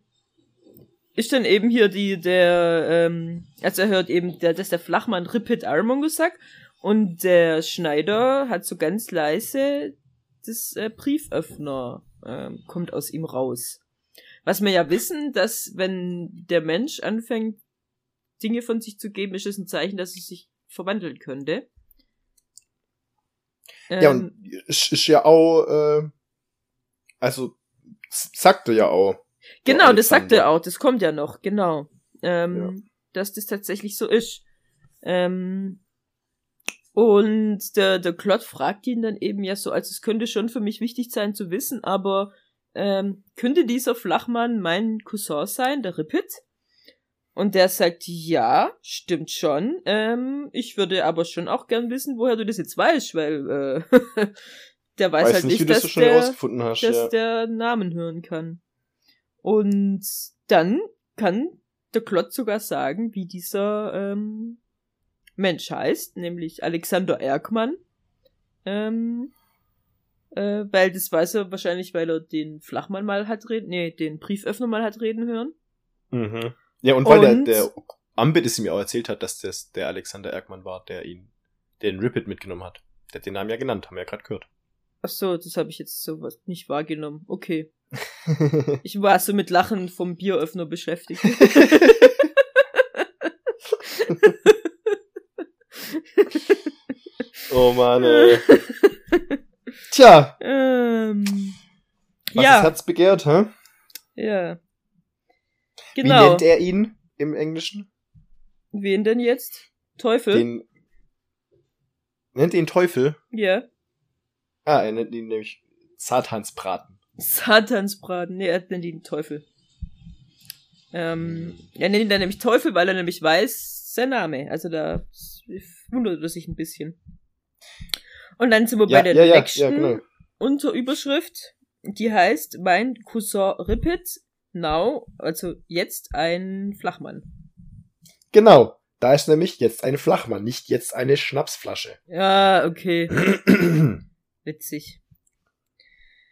ist dann eben hier die, der, ähm, also er hört eben, der, dass der Flachmann Ripid Armongus sagt und der Schneider hat so ganz leise das äh, Brieföffner ähm, kommt aus ihm raus. Was wir ja wissen, dass wenn der Mensch anfängt, Dinge von sich zu geben, ist es ein Zeichen, dass es sich verwandeln könnte. Ja, Ähm, und ist, ist ja auch, äh, also, sagte ja auch. Genau, das sagt Alexander. er auch, das kommt ja noch, genau. Ähm, Ja. Dass das tatsächlich so ist. Ähm, und der, der Klott fragt ihn dann eben ja so, also es könnte schon für mich wichtig sein zu wissen, aber ähm, könnte dieser Flachmann mein Cousin sein, der Rippet? Und der sagt, ja, stimmt schon. Ähm, ich würde aber schon auch gern wissen, woher du das jetzt weißt, weil äh, [laughs] der weiß, Weiß halt nicht, nicht, das dass schnell der, hast. dass Ja. der Namen hören kann. Und dann kann der Klotz sogar sagen, wie dieser ähm, Mensch heißt, nämlich Alexander Erkmann. Ähm, äh, weil das weiß er wahrscheinlich, weil er den Flachmann mal hat reden, nee, den Brieföffner mal hat reden hören. Mhm. Ja, und weil Und- der, der Ambit es ihm ja auch erzählt hat, dass das der Alexander Erkmann war, der ihn, den Ripid mitgenommen hat. Der hat den Namen ja genannt, haben wir ja gerade gehört. Ach so, das habe ich jetzt so was nicht wahrgenommen. Okay. [laughs] Ich war so mit Lachen vom Bieröffner beschäftigt. [laughs] oh Mann, ey. [laughs] Tja, ähm, was ja, das Herz begehrt, hä? ja. Wie Genau. nennt er ihn im Englischen? Wen denn jetzt? Teufel? Den. Nennt er ihn Teufel? Ja. Ah, er nennt ihn nämlich Satansbraten. Satansbraten. Nee, er nennt ihn Teufel. Ähm, er nennt ihn dann nämlich Teufel, weil er nämlich weiß, sein Name. Also da wundert er sich ein bisschen. Und dann sind wir Ja, bei der ja, nächsten ja, genau. Unterüberschrift. Die heißt Mein Cousin Rippet, now, also jetzt ein Flachmann. Genau. Da ist nämlich jetzt ein Flachmann, nicht jetzt eine Schnapsflasche. Ja, okay. [clears throat] Witzig.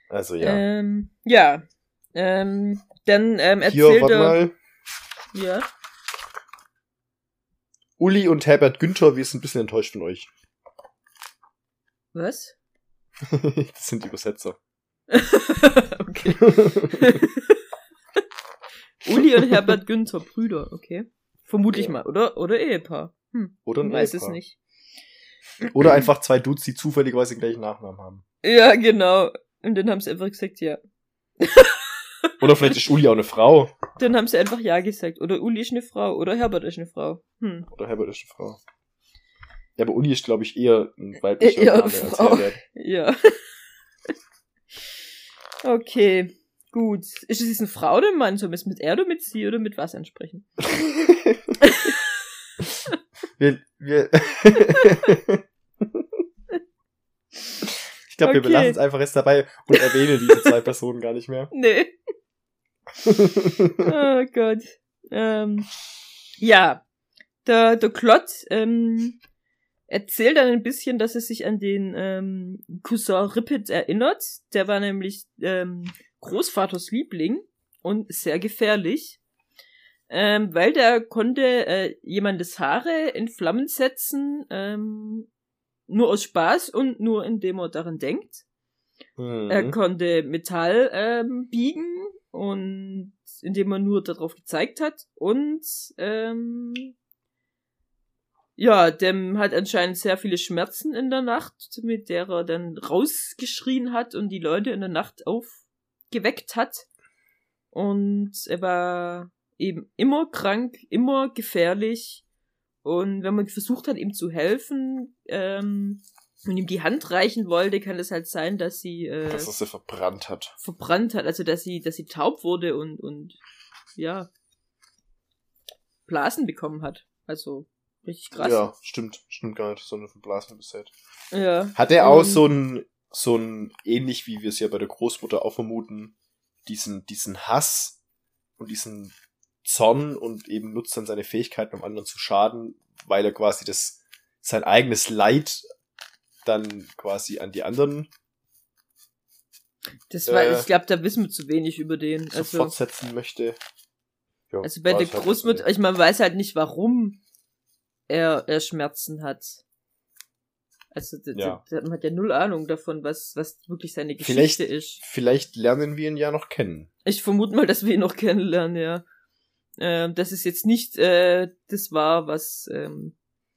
also ja. Ähm, ja. Ähm, dann ähm, Hier, erzählt warte er. mal. Ja. Uli und Herbert Günther, wir sind ein bisschen enttäuscht von euch. Was? [laughs] das sind die Übersetzer. [laughs] okay. [laughs] [laughs] Uli und Herbert [laughs] Günther, Brüder, okay. Vermutlich Ja. mal, oder? Oder Ehepaar. Hm, Oder ein ich weiß es Ehepaar. nicht. Oder einfach zwei Dudes, die zufälligerweise den gleichen Nachnamen haben. Ja, genau. Und dann haben sie einfach gesagt, ja. [laughs] Oder vielleicht ist Uli auch eine Frau. Dann haben sie einfach ja gesagt. Oder Uli ist eine Frau. Oder Herbert ist eine Frau. Hm. Oder Herbert ist eine Frau. Ja, aber Uli ist, glaube ich, eher ein weiblicher Eher Name als Frau. Herbert. Ja. okay. Gut. Ist es jetzt eine Frau oder ein Mann? Sollen wir es mit er oder mit sie oder mit was ansprechen? [laughs] wir, wir ich glaube, wir Okay. belassen es einfach jetzt dabei und erwähnen diese [laughs] zwei Personen gar nicht mehr. Nee. Oh Gott. Ähm, ja. Der, der Klott ähm, erzählt dann ein bisschen, dass er sich an den ähm, Cousin Rippet erinnert. Der war nämlich ähm, Großvaters Liebling und sehr gefährlich. Ähm, weil der konnte äh, jemandes Haare in Flammen setzen, ähm, nur aus Spaß und nur indem er daran denkt. Mhm. Er konnte Metall ähm, biegen und indem er nur darauf gezeigt hat und ähm, ja, dem hat anscheinend sehr viele Schmerzen in der Nacht, mit der er dann rausgeschrien hat und die Leute in der Nacht aufgeweckt hat. Und er war eben immer krank, immer gefährlich. Und wenn man versucht hat, ihm zu helfen ähm, und ihm die Hand reichen wollte, kann es halt sein, dass sie äh, dass er sie verbrannt hat. verbrannt hat, also dass sie, dass sie taub wurde und, und ja, Blasen bekommen hat. Also richtig krass. Ja, stimmt. Stimmt gar nicht. So eine verblasene Set. ja. Hat er auch so ein, so ein, ähnlich wie wir es ja bei der Großmutter auch vermuten, diesen, diesen Hass und diesen Zorn und eben nutzt dann seine Fähigkeiten, um anderen zu schaden, weil er quasi das, sein eigenes Leid dann quasi an die anderen Das war, Äh, ich glaube, da wissen wir zu wenig über den. so Also, fortsetzen möchte. Ja, also bei der halt Großmutter, ich meine, weiß halt nicht, warum er, er Schmerzen hat. Also, d- d- Ja. d- man hat ja null Ahnung davon, was, was wirklich seine Vielleicht- Geschichte ist. Vielleicht lernen wir ihn ja noch kennen. Ich vermute mal, dass wir ihn noch kennenlernen, ja. Ähm, dass es jetzt nicht äh, das war, was, ähm,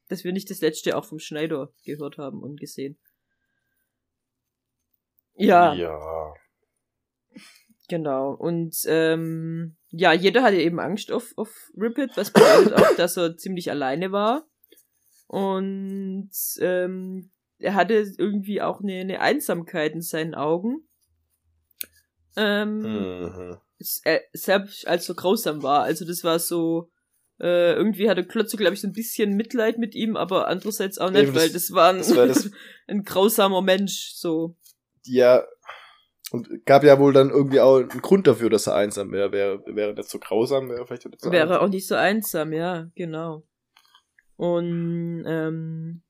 dass wir nicht das letzte auch vom Schneider gehört haben und gesehen. Ja, Ja. genau. Und ähm, ja, jeder hatte eben Angst auf, auf Rippet, was bedeutet auch, dass er ziemlich alleine war. Und ähm, er hatte irgendwie auch eine, eine Einsamkeit in seinen Augen. Ähm, Mhm. s- äh, selbst als so grausam war. Also das war so, äh, irgendwie hatte Klotze, glaube ich, so ein bisschen Mitleid mit ihm, aber andererseits auch nicht, Eben, weil das war ein, das war das- [laughs] ein grausamer Mensch, so. Ja, und gab ja wohl dann irgendwie auch einen Grund dafür, dass er einsam wäre. Wäre, wäre das so grausam, wäre vielleicht so Wäre einsam. auch nicht so einsam, ja, genau. Und ähm,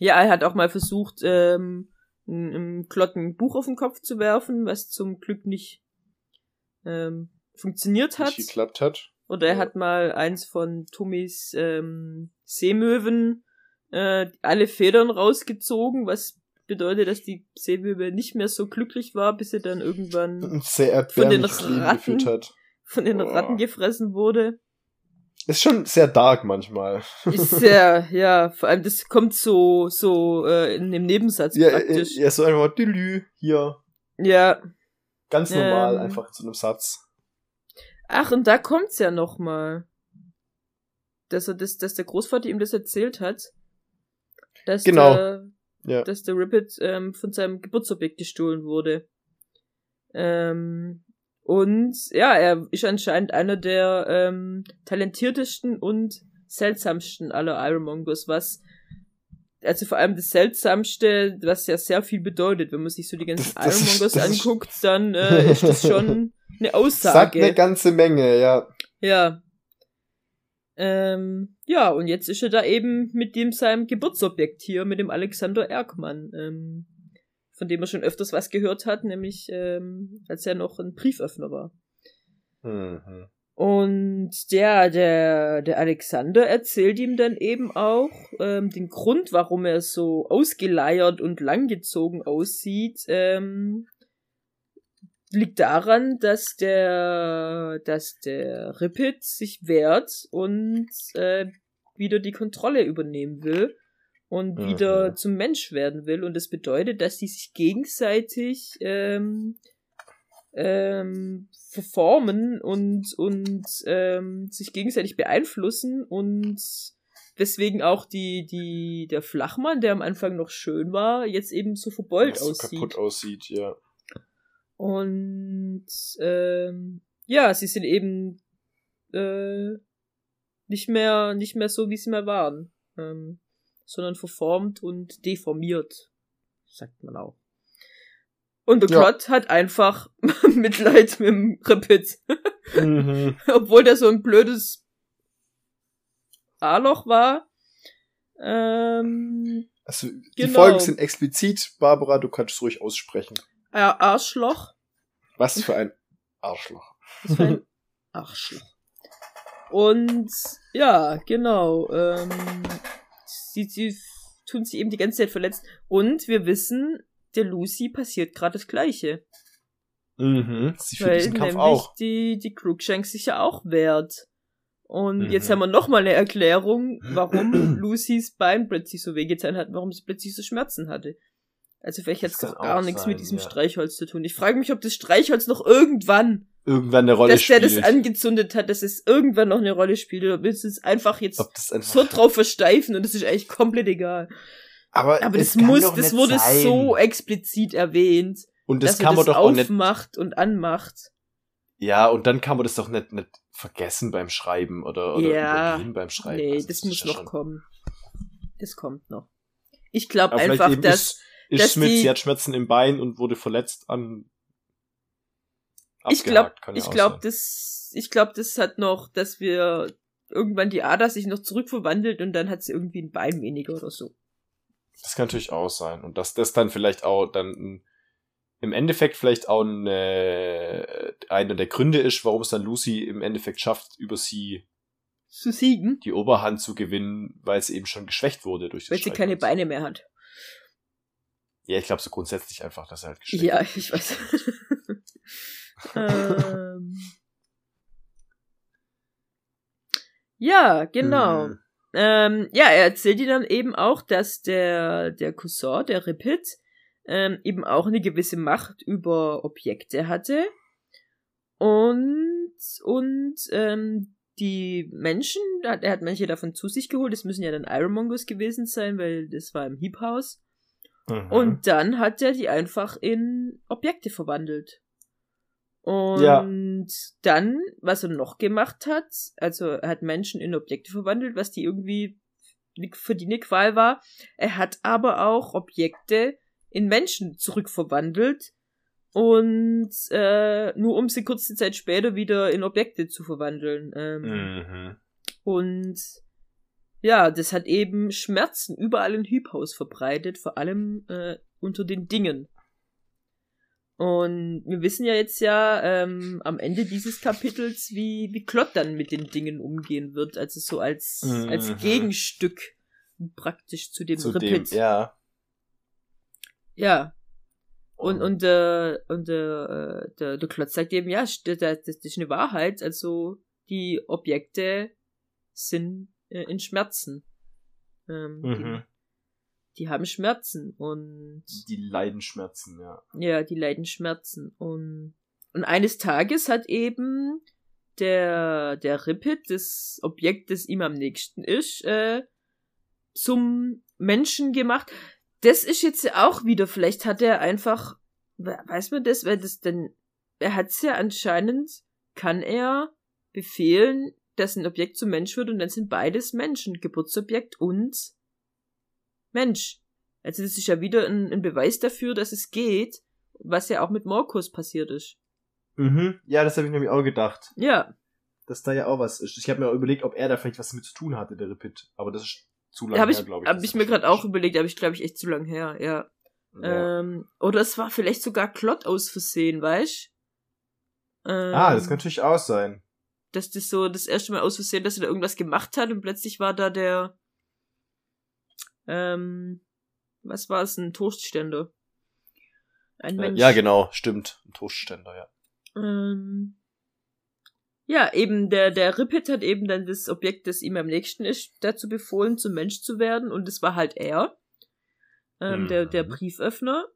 ja, er hat auch mal versucht, ähm, einem Klotten ein Buch auf den Kopf zu werfen, was zum Glück nicht ähm, funktioniert hat. Nicht geklappt hat. Oder er Ja. hat mal eins von Tommys ähm, Seemöwen äh, alle Federn rausgezogen, was bedeutet, dass die Seemöwe nicht mehr so glücklich war, bis sie dann irgendwann [laughs] Von den Ratten. von den Oh. Ratten gefressen wurde. Ist schon sehr dark manchmal. Ist sehr, [laughs] ja, vor allem das kommt so, so äh, in dem Nebensatz Ja, praktisch. er so einfach, Delü, hier. Ja. Ganz normal, Ähm. einfach in so einem Satz. Ach, und da kommt's ja noch mal. Dass er das, dass der Großvater ihm das erzählt hat. Dass Genau. Der, Ja. dass der Rippet ähm, von seinem Geburtsobjekt gestohlen wurde. Ähm, und ja, er ist anscheinend einer der ähm, talentiertesten und seltsamsten aller Ironmongers, was also vor allem das Seltsamste, was ja sehr viel bedeutet, wenn man sich so die ganzen [laughs] Das- das Ironmongers ist- anguckt, dann äh, ist das schon eine [laughs] Aussage. Sagt eine ganze Menge, ja. Ja. Ähm, ja, und jetzt ist er da eben mit dem seinem Geburtsobjekt hier, mit dem Alexander Erkmann, ähm, von dem er schon öfters was gehört hat, nämlich ähm, als er noch ein Brieföffner war. Mhm. Und der, der, der Alexander erzählt ihm dann eben auch ähm, den Grund, warum er so ausgeleiert und langgezogen aussieht, ähm, liegt daran, dass der, dass der Rippet sich wehrt und äh, wieder die Kontrolle übernehmen will und Mhm. wieder zum Mensch werden will. Und das bedeutet, dass die sich gegenseitig ähm, ähm, verformen und, und ähm, sich gegenseitig beeinflussen und weswegen auch die, die, der Flachmann, der am Anfang noch schön war, jetzt eben so verbeult so aussieht. kaputt aussieht, ja. Und ähm, ja, sie sind eben äh, nicht mehr nicht mehr so, wie sie mal waren, ähm, sondern verformt und deformiert, sagt man auch. Und der Ja. Klott hat einfach [laughs] Mitleid mit dem Ripit, Mhm. [laughs] obwohl der so ein blödes A-Loch war. Ähm, Also, die Genau. Folgen sind explizit, Barbara, du kannst es ruhig aussprechen. Ar- Arschloch. Was für ein Arschloch. Das war ein [laughs] Arschloch. Und ja, genau. Ähm, sie, sie tun sich eben die ganze Zeit verletzt. Und wir wissen, der Lucy passiert gerade das Gleiche. Mhm. Sie führt weil diesen Kampf nämlich auch. die, die Crookshank sich ja auch wehrt. Und Mhm. jetzt haben wir nochmal eine Erklärung, warum [clears throat] Lucys Bein plötzlich so wehgetan hat, warum sie plötzlich so Schmerzen hatte. Also vielleicht hat es doch gar nichts sein, mit diesem ja. Streichholz zu tun. Ich frage mich, ob das Streichholz noch irgendwann Irgendwann eine Rolle dass der spielt. das angezündet hat, dass es irgendwann noch eine Rolle spielt. Oder willst du es einfach jetzt das einfach, so drauf versteifen und das ist eigentlich komplett egal. aber Aber das muss, das wurde sein. so explizit erwähnt, Und das dass kann man das doch auch nicht. aufmacht und anmacht. Ja, und dann kann man das doch nicht, nicht vergessen beim Schreiben oder, oder Ja. übergehen beim Schreiben. Nee, Also das ist muss ja noch schon- kommen. Das kommt noch. Ich glaube einfach, dass ist, ist dass Smith, die- sie hat Schmerzen im Bein und wurde verletzt an. Ich glaube, ich glaube, das, ich glaube, das hat noch, dass wir irgendwann die Ader sich noch zurückverwandelt und dann hat sie irgendwie ein Bein weniger oder so. Das kann natürlich auch sein. Und dass das dann vielleicht auch dann im Endeffekt vielleicht auch eine, einer der Gründe ist, warum es dann Lucy im Endeffekt schafft, über sie Zu siegen, die Oberhand zu gewinnen, weil sie eben schon geschwächt wurde durch das weil sie keine. Beine mehr hat. Ja, ich glaube so grundsätzlich einfach, dass er halt geschwächt Ja, ich weiß. Ähm. Ja, genau. Mhm. Ähm, ja, er erzählt ihr dann eben auch, dass der, der Cousin, der Ripit, ähm, eben auch eine gewisse Macht über Objekte hatte. Und, und ähm, die Menschen, er hat, manche davon zu sich geholt, das müssen ja dann Ironmongers gewesen sein, weil das war im House. Mhm. Und dann hat er die einfach in Objekte verwandelt. Und Ja. dann, was er noch gemacht hat, also er hat Menschen in Objekte verwandelt, was die irgendwie für die eine Qual war. Er hat aber auch Objekte in Menschen zurückverwandelt und äh, nur um sie kurze Zeit später wieder in Objekte zu verwandeln. Ähm, Mhm. und ja, das hat eben Schmerzen überall in Hyphaus verbreitet, vor allem äh, unter den Dingen. Und wir wissen ja jetzt ja ähm, am Ende dieses Kapitels, wie, wie Klott dann mit den Dingen umgehen wird. Also so als, Mhm. als Gegenstück praktisch zu dem Zu dem, Ripit. ja. Ja. Und, und, äh, und äh, der, der Klotz sagt eben, ja, das ist eine Wahrheit. Also die Objekte sind äh, in Schmerzen. Ähm, Mhm. Die, haben Schmerzen und Die Leidenschmerzen, ja. ja, die leiden Schmerzen. Und, und eines Tages hat eben der, der Rippet, das Objekt, das ihm am nächsten ist, äh, zum Menschen gemacht. Das ist jetzt ja auch wieder, vielleicht hat er einfach, we- weiß man das, weil das denn, er hat's ja anscheinend, kann er befehlen, dass ein Objekt zum Mensch wird und dann sind beides Menschen, Geburtsobjekt und Mensch. Also das ist ja wieder ein, ein Beweis dafür, dass es geht, was ja auch mit Morkus passiert ist. Mhm. Ja, das habe ich nämlich auch gedacht. Ja, Dass da ja auch was ist. Ich habe mir auch überlegt, ob er da vielleicht was damit zu tun hatte, der Ripit. Aber das ist zu lange habe ich, her, glaube ich. hab Das ich mir gerade auch überlegt, aber ich glaube ich echt zu lang her, ja. Ja. Ähm, oder es war vielleicht sogar Klott aus Versehen, weißt ähm, ah, das kann natürlich auch sein. Dass das so das erste Mal aus Versehen, dass er da irgendwas gemacht hat und plötzlich war da der, ähm, was war es, ein Toastständer. Ein Äh, Mensch. Ja, genau, stimmt. Ein Toastständer, ja. Ähm, ja, eben der, der Rippet hat eben dann das Objekt, das ihm am nächsten ist, dazu befohlen, zum Mensch zu werden. Und es war halt er, ähm, mhm. der, der mhm. Brieföffner.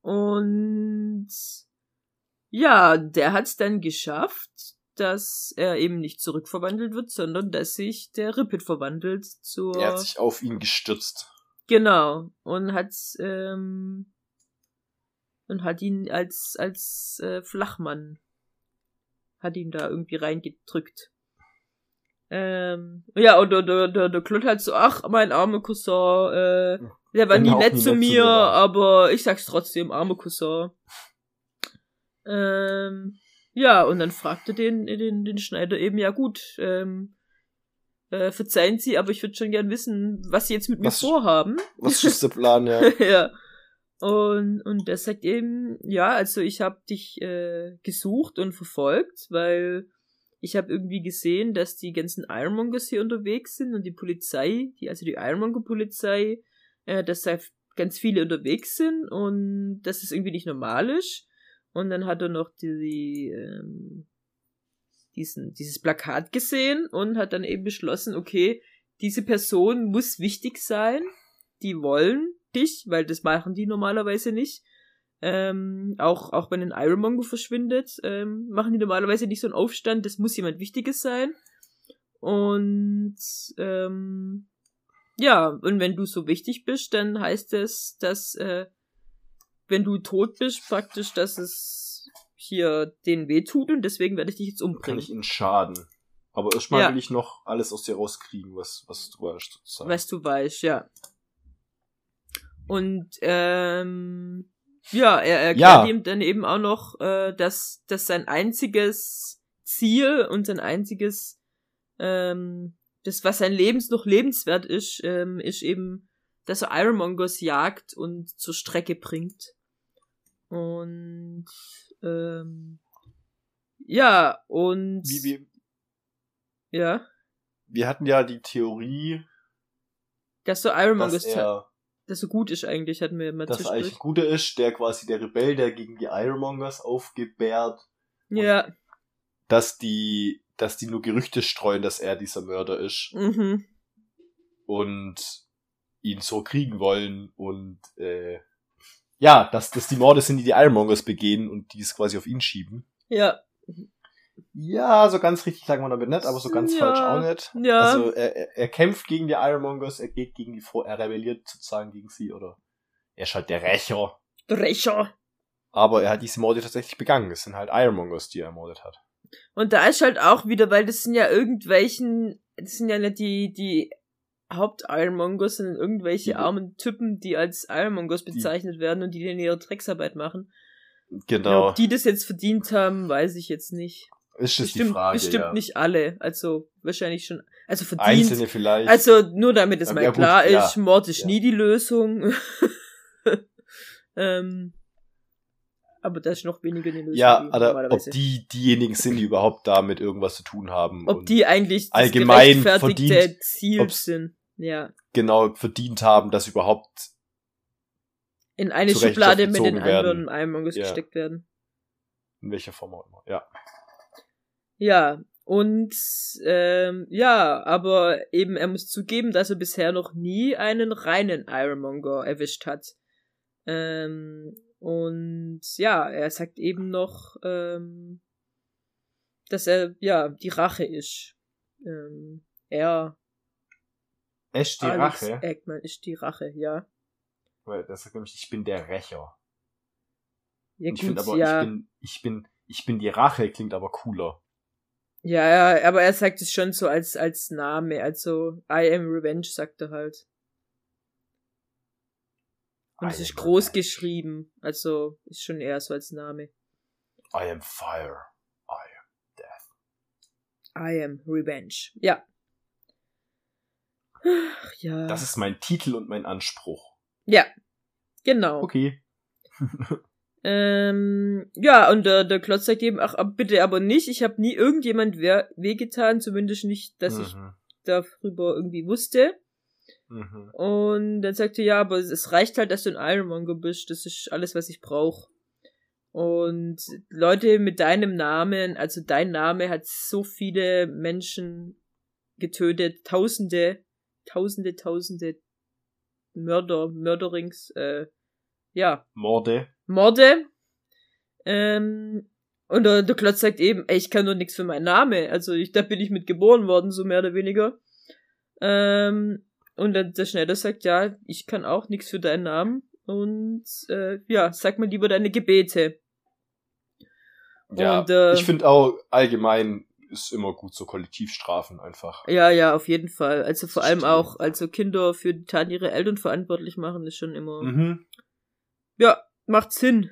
Und ja, der hat es dann geschafft, dass er eben nicht zurückverwandelt wird, sondern dass sich der Rippet verwandelt zur. Er hat sich auf ihn gestürzt. Genau. Und hat ähm, und hat ihn als als äh, Flachmann hat ihn da irgendwie reingedrückt. Ähm, ja, und der, der, der, der Claude halt so, ach, mein armer Cousin, äh, der war nie nett zu mir, aber ich sag's trotzdem, armer Cousin. Ähm, ja, und dann fragte den, den, den Schneider eben, ja gut, ähm, äh, verzeihen Sie, aber ich würde schon gern wissen, was Sie jetzt mit was, mir vorhaben. Was ist der [laughs] Plan, ja. ja. Und, und der sagt eben, ja, also ich habe dich äh, gesucht und verfolgt, weil ich habe irgendwie gesehen, dass die ganzen Ironmongers hier unterwegs sind und die Polizei, die, also die Ironmonger-Polizei, äh, dass da ganz viele unterwegs sind und dass es irgendwie nicht normal ist. Und dann hat er noch die, ähm, diesen, dieses Plakat gesehen und hat dann eben beschlossen, okay, diese Person muss wichtig sein, die wollen dich, weil das machen die normalerweise nicht. Ähm, auch, auch wenn ein Ironmonger verschwindet, ähm, machen die normalerweise nicht so einen Aufstand, das muss jemand Wichtiges sein. Und ähm, ja, und wenn du so wichtig bist, dann heißt es, dass äh, wenn du tot bist, praktisch, dass es hier den weh tut und deswegen werde ich dich jetzt umbringen. Kann ich ihn schaden. Aber erstmal ja. will ich noch alles aus dir rauskriegen, was, was du weißt. Sozusagen. Was du weißt, ja. Und ähm, ja, er erklärt ja. ihm dann eben auch noch, äh, dass, dass sein einziges Ziel und sein einziges, ähm, das, was sein Lebens noch lebenswert ist, ähm, ist eben, dass er Ironmongers jagt und zur Strecke bringt. Und ähm, ja, und wie, wie, ja. Wir hatten ja die Theorie, dass du Ironmongers dass er das so gut ist eigentlich, hatten wir immer Dass er eigentlich Gute ist, der quasi der Rebell, der gegen die Ironmongers aufgebärt. Ja. Dass die, dass die nur Gerüchte streuen, dass er dieser Mörder ist. Mhm. Und ihn so kriegen wollen und äh, ja, dass das die Morde sind, die die Ironmongers begehen und die es quasi auf ihn schieben. Ja. Ja, so ganz richtig sagen wir damit nicht, aber so ganz ja, falsch auch nicht. Ja. Also er, er kämpft gegen die Ironmongers, er geht gegen die vor, er rebelliert sozusagen gegen sie, oder er ist halt der Rächer. Der Rächer. Aber er hat diese Morde tatsächlich begangen. Es sind halt Ironmongers, die er ermordet hat. Und da ist halt auch wieder, weil das sind ja irgendwelchen, das sind ja nicht die, die Haupt-Ironmongers, sondern irgendwelche die, armen Typen, die als Ironmongers bezeichnet die, werden und die dann ihre Drecksarbeit machen. Genau. Ob die das jetzt verdient haben, weiß ich jetzt nicht. Ist das bestimmt, die Frage, bestimmt ja. nicht alle. Also wahrscheinlich schon. Also verdient. Einzelne vielleicht. Also nur damit es mal ja, klar gut, ist, Mord ist nie die Lösung. [laughs] ähm, aber das ist noch weniger eine Lösung. Ja, aber ob die diejenigen sind, die überhaupt damit irgendwas zu tun haben. Ob die eigentlich das allgemein verdient, Ziel sind. Ja. Genau, verdient haben, dass überhaupt in eine Schublade mit den anderen Eimern ja. gesteckt werden. In welcher Form auch immer, ja. Ja, und ähm, ja, aber eben er muss zugeben, dass er bisher noch nie einen reinen Ironmonger erwischt hat. Ähm, und ja, er sagt eben noch, ähm, dass er ja die Rache ist. Ähm, er. Ist die Alex Rache? Eggman ist die Rache, ja. Weil das sagt nämlich, ich bin der Rächer. Ja, ich gut, aber, ja. ich bin, ich bin, ich bin die Rache, klingt aber cooler. Ja, ja, aber er sagt es schon so als, als Name, also I am Revenge, sagt er halt. Und es ist groß revenge. geschrieben, also ist schon eher so als Name. I am fire, I am death. I am Revenge, ja. Ach, ja. Das ist mein Titel und mein Anspruch. Ja, genau. Okay. [laughs] Ähm, ja, und der, der Klotz sagt eben, ach, bitte aber nicht, ich habe nie irgendjemand wehgetan, zumindest nicht, dass mhm. ich darüber irgendwie wusste. Mhm. Und dann sagt er, ja, aber es reicht halt, dass du ein Ironmonger bist, das ist alles, was ich brauche. Und Leute mit deinem Namen, also dein Name hat so viele Menschen getötet, Tausende, Tausende, Tausende Mörder, Mörderings, äh, ja. Morde. Morde. Ähm, und der, der Klotz sagt eben, ey, ich kann doch nichts für meinen Namen. Also ich, da bin ich mit geboren worden, so mehr oder weniger. Ähm, und dann der Schneider sagt, ja, ich kann auch nichts für deinen Namen. Und äh, ja, sag mir lieber deine Gebete. Ja, und, äh, ich finde auch allgemein ist immer gut so Kollektivstrafen einfach. Ja, ja, auf jeden Fall. Also vor allem auch, also Kinder für die Taten ihrer Eltern verantwortlich machen, ist schon immer. Mhm. Ja, macht Sinn.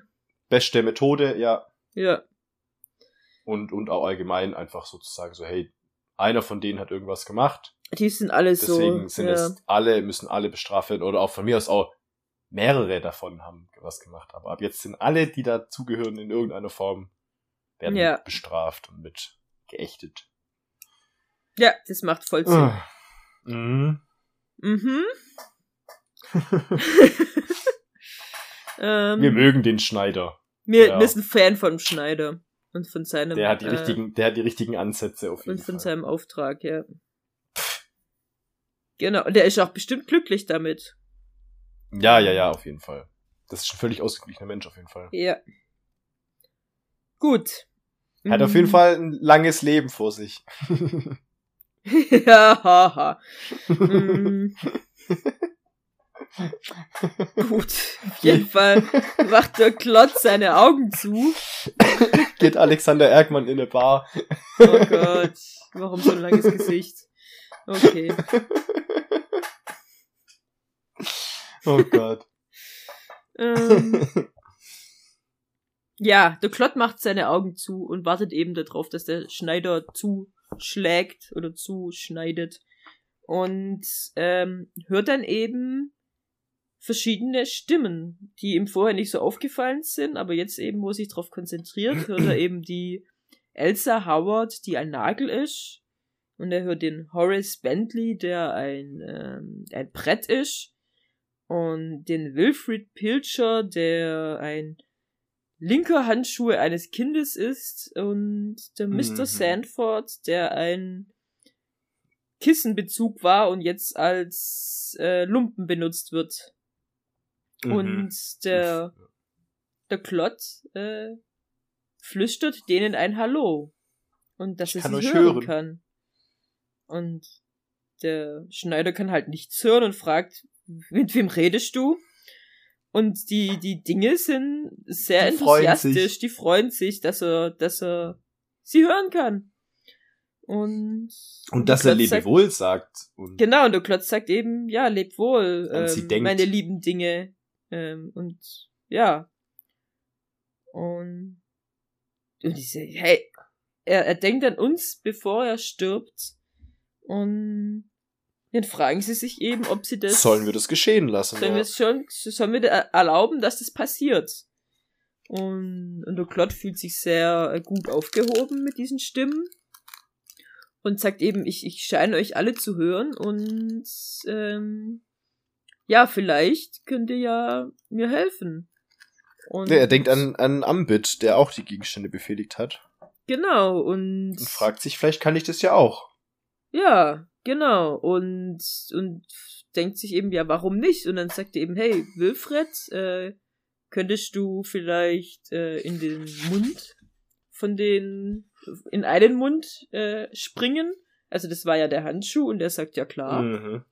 Beste Methode, ja. Ja. Und, und auch allgemein einfach sozusagen so, hey, einer von denen hat irgendwas gemacht. Die sind alle Deswegen so. Deswegen sind ja. es alle, müssen alle bestraft werden. Oder auch von mir aus auch mehrere davon haben was gemacht. Aber ab jetzt sind alle, die dazugehören in irgendeiner Form, werden ja. bestraft und mit geächtet. Ja, das macht voll Sinn. Ah. Mhm. Mhm. [laughs] ähm, wir mögen den Schneider. Wir, ja. wir sind Fan von Schneider und von seinem. Der hat die äh, richtigen, der hat die richtigen Ansätze auf jeden Und von Fall. seinem Auftrag, ja. Genau, und der ist auch bestimmt glücklich damit. Ja, ja, ja, auf jeden Fall. Das ist ein völlig ausgeglichener Mensch auf jeden Fall. Ja. Gut. Er hat auf jeden mhm. Fall ein langes Leben vor sich. ja, [laughs] haha. mhm. Gut, auf jeden Fall macht der Klotz seine Augen zu. Geht Alexander Erkmann in eine Bar. Oh Gott, warum so ein langes Gesicht? Okay. Oh Gott. ähm, ja, der Klott macht seine Augen zu und wartet eben darauf, dass der Schneider zuschlägt oder zuschneidet. Und ähm, hört dann eben verschiedene Stimmen, die ihm vorher nicht so aufgefallen sind, aber jetzt eben, wo er sich darauf konzentriert, hört er [clears throat] eben die Elsa Howard, die ein Nagel ist. Und er hört den Horace Bentley, der ein, ähm, ein Brett ist. Und den Wilfrid Pilcher, der ein linker Handschuhe eines Kindes ist. Und der Mr. Mhm. Sandford, der ein Kissenbezug war und jetzt als äh, Lumpen benutzt wird. Mhm. Und der, der Klott äh, flüstert denen ein Hallo. Und dass er sie hören, hören kann. Und der Schneider kann halt nichts hören und fragt, mit wem redest du? Und die, die Dinge sind sehr die enthusiastisch, freuen die freuen sich, dass er, dass er sie hören kann. Und, und, dass er lebe wohl sagt. Und genau, und der Klotz sagt eben, ja, lebt wohl, ähm, meine lieben Dinge. Ähm, und ja. Und, und ich sage, hey, er, er denkt an uns, bevor er stirbt. Und dann fragen sie sich eben, ob sie das. Sollen wir das geschehen lassen? Sollen ja. wir schon, sollen wir erlauben, dass das passiert? Und, und der Klott fühlt sich sehr gut aufgehoben mit diesen Stimmen und sagt eben, ich, ich scheine euch alle zu hören und ähm, ja, vielleicht könnt ihr ja mir helfen. Und ja, er denkt an, an Ambit, der auch die Gegenstände befehligt hat. Genau, und. Und fragt sich, vielleicht kann ich das ja auch. Ja, genau. Und, und denkt sich eben, ja, warum nicht? Und dann sagt er eben, hey, Wilfred, äh, könntest du vielleicht äh, in den Mund von den, in einen Mund äh, springen? Also das war ja der Handschuh und er sagt, ja klar. Mhm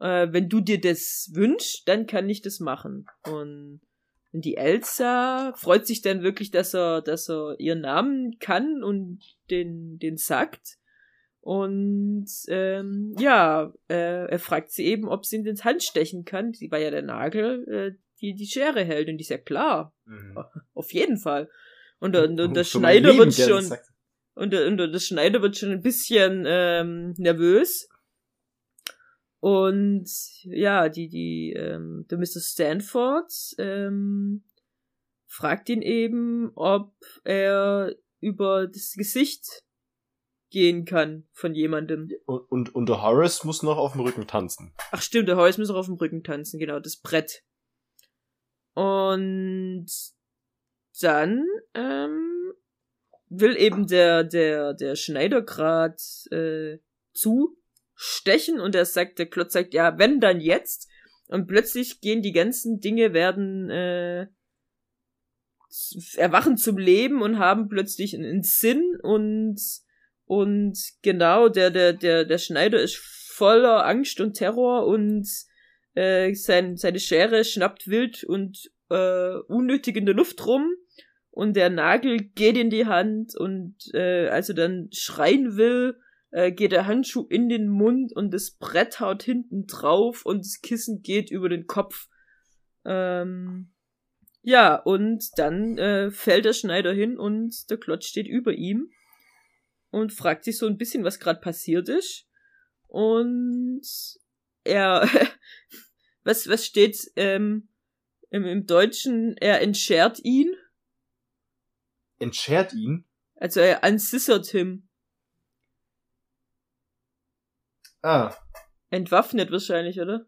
äh, wenn du dir das wünschst, dann kann ich das machen. Und, und die Elsa freut sich dann wirklich, dass er, dass er ihren Namen kann und den, den sagt. Und ähm, ja, äh, er fragt sie eben, ob sie ihn ins Hand stechen kann. Sie war ja der Nagel, äh, die die Schere hält. Und die ist ja klar. Mhm. Auf jeden Fall. Und, und, und der Schneider wird schon. Und, und, und der Schneider wird schon ein bisschen ähm, nervös. Und ja, die, die, ähm, der Mr. Stanford ähm, fragt ihn eben, ob er über das Gesicht gehen kann von jemandem. Und, und, und der Horace muss noch auf dem Rücken tanzen. Ach stimmt, der Horace muss noch auf dem Rücken tanzen, genau, das Brett. Und dann ähm, will eben der, der, der Schneider grad äh, zustechen und er sagt, der Klotz sagt, ja, wenn dann jetzt. Und plötzlich gehen die ganzen Dinge, werden äh, erwachen zum Leben und haben plötzlich einen Sinn und und genau der der der der Schneider ist voller Angst und Terror und äh, sein, seine Schere schnappt wild und äh, unnötig in der Luft rum und der Nagel geht in die Hand und äh, als er dann schreien will, äh, geht der Handschuh in den Mund und das Brett haut hinten drauf und das Kissen geht über den Kopf. Ähm, ja, und dann äh, fällt der Schneider hin und der Klotz steht über ihm und fragt sich so ein bisschen, was gerade passiert ist. Und er, [laughs] was, was steht ähm, im, im Deutschen? Er entschert ihn. Entschert ihn? Also er unscissert him. Ah. Entwaffnet wahrscheinlich, oder?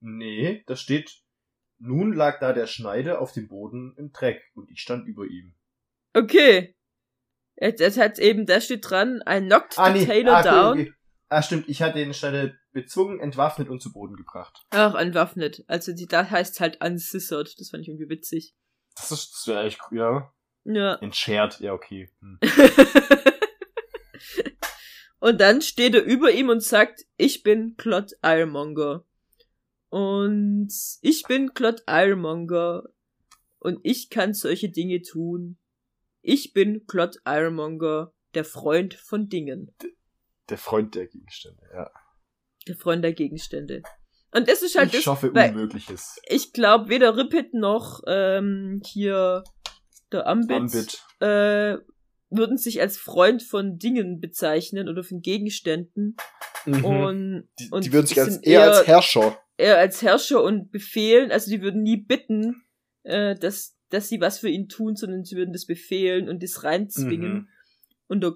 Nee, da steht nun lag da der Schneider auf dem Boden im Dreck und ich stand über ihm. Okay. Es hat eben, da steht dran, I knocked ah, the nee. Taylor ah, down. Okay. Ah, stimmt, ich hatte den Schneider bezwungen, entwaffnet und zu Boden gebracht. Ach, entwaffnet. Also die, da heißt halt unscissored. Das fand ich irgendwie witzig. Das ist, das wäre eigentlich, ja. Ja. Entschert, ja, okay. Hm. [laughs] und dann steht er über ihm und sagt, ich bin Claude Ironmonger. Und ich bin Claude Ironmonger und ich kann solche Dinge tun. Ich bin Claude Ironmonger, der Freund von Dingen. Der Freund der Gegenstände, ja. Der Freund der Gegenstände. Und das ist halt ich das, schaffe Unmögliches. Ich glaube, weder Rippet noch ähm, hier der Ambit, Ambit. Äh, würden sich als Freund von Dingen bezeichnen oder von Gegenständen. Mhm. Und, die, und die würden sich als, sind eher als Herrscher. Eher als Herrscher und befehlen, also die würden nie bitten, äh, dass, dass sie was für ihn tun, sondern sie würden das befehlen und das reinzwingen. Mhm. Und der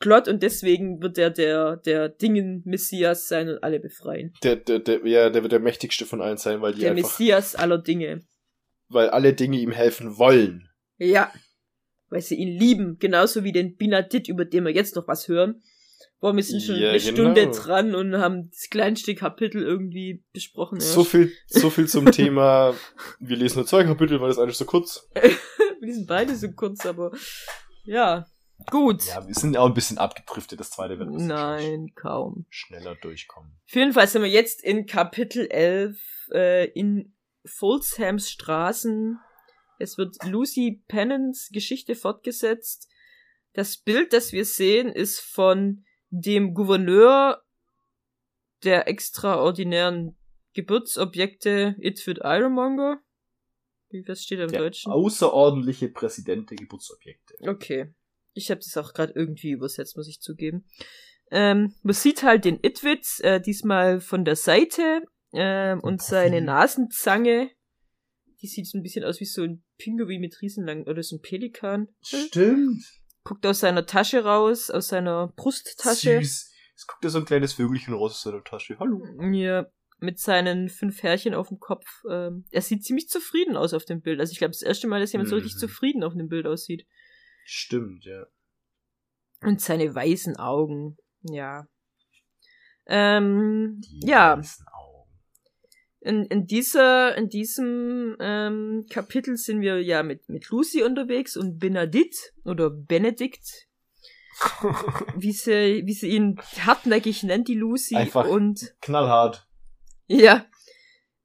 Klott und deswegen wird er der, der Dingen-Messias sein und alle befreien. Der, der, der, ja, der wird der mächtigste von allen sein, weil die Der einfach, Messias aller Dinge. weil alle Dinge ihm helfen wollen. Ja. Weil sie ihn lieben, genauso wie den Binadit, über den wir jetzt noch was hören. Boah, wir sind schon Ja, eine genau. Stunde dran und haben das kleinste Kapitel irgendwie besprochen. erst. So viel, so viel zum Thema, [laughs] wir lesen nur zwei Kapitel, weil das eine ist so kurz. [laughs] Wir sind beide so kurz, aber ja. Gut. Ja, wir sind auch ein bisschen abgedriftet, das zweite wird wahrscheinlich Nein, kaum. schneller durchkommen. Auf jeden Fall sind wir jetzt in Kapitel 11 äh, in Folshams Straßen. Es wird Lucy Pennants Geschichte fortgesetzt. Das Bild, das wir sehen, ist von dem Gouverneur der extraordinären Geburtsobjekte Itfit Ironmonger. Wie was steht im Der Deutschen? außerordentliche Präsident der Geburtsobjekte. Okay. Ich habe das auch gerade irgendwie übersetzt, muss ich zugeben. Ähm, man sieht halt den Itwitz, äh, diesmal von der Seite, ähm, und seine Nasenzange. Die sieht so ein bisschen aus wie so ein Pinguin mit riesenlang, oder so ein Pelikan. Stimmt. Guckt aus seiner Tasche raus, aus seiner Brusttasche. Süß. Es guckt da so ein kleines Vögelchen raus aus seiner Tasche. Hallo. Ja, mit seinen fünf Härchen auf dem Kopf. Ähm, er sieht ziemlich zufrieden aus auf dem Bild. Also ich glaube, das erste Mal, dass jemand so richtig Mhm. zufrieden auf dem Bild aussieht. Stimmt, ja. Und seine weißen Augen. Ja. Ähm, Die ja, weißen. In, in dieser, in diesem ähm, Kapitel sind wir ja mit, mit Lucy unterwegs und Benedikt oder Benedikt, [laughs] wie sie, wie sie ihn hartnäckig nennt, die Lucy. Einfach. Und Knallhart. ja,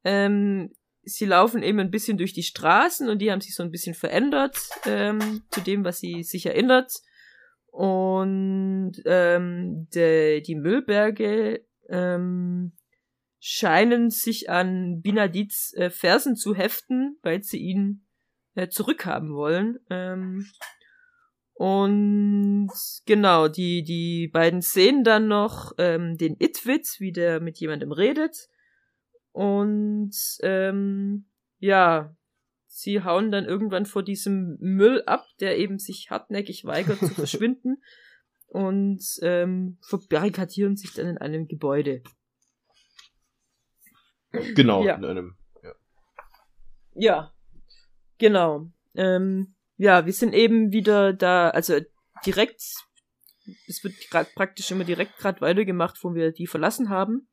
ähm, sie laufen eben ein bisschen durch die Straßen und die haben sich so ein bisschen verändert ähm, zu dem, was sie sich erinnert. Und ähm, de, die Müllberge ähm, scheinen sich an Binadits äh, Fersen zu heften, weil sie ihn äh, zurückhaben wollen. Ähm, und genau, die, die beiden sehen dann noch ähm, den Itwitz, wie der mit jemandem redet. Und ähm, ja, sie hauen dann irgendwann vor diesem Müll ab, der eben sich hartnäckig weigert zu [laughs] verschwinden. Und ähm, verbarrikadieren sich dann in einem Gebäude. Genau, Ja. in einem. Ja. Ja, Genau. Ähm, ja, wir sind eben wieder da, also direkt, es wird praktisch immer direkt gerade weitergemacht, wo wir die verlassen haben.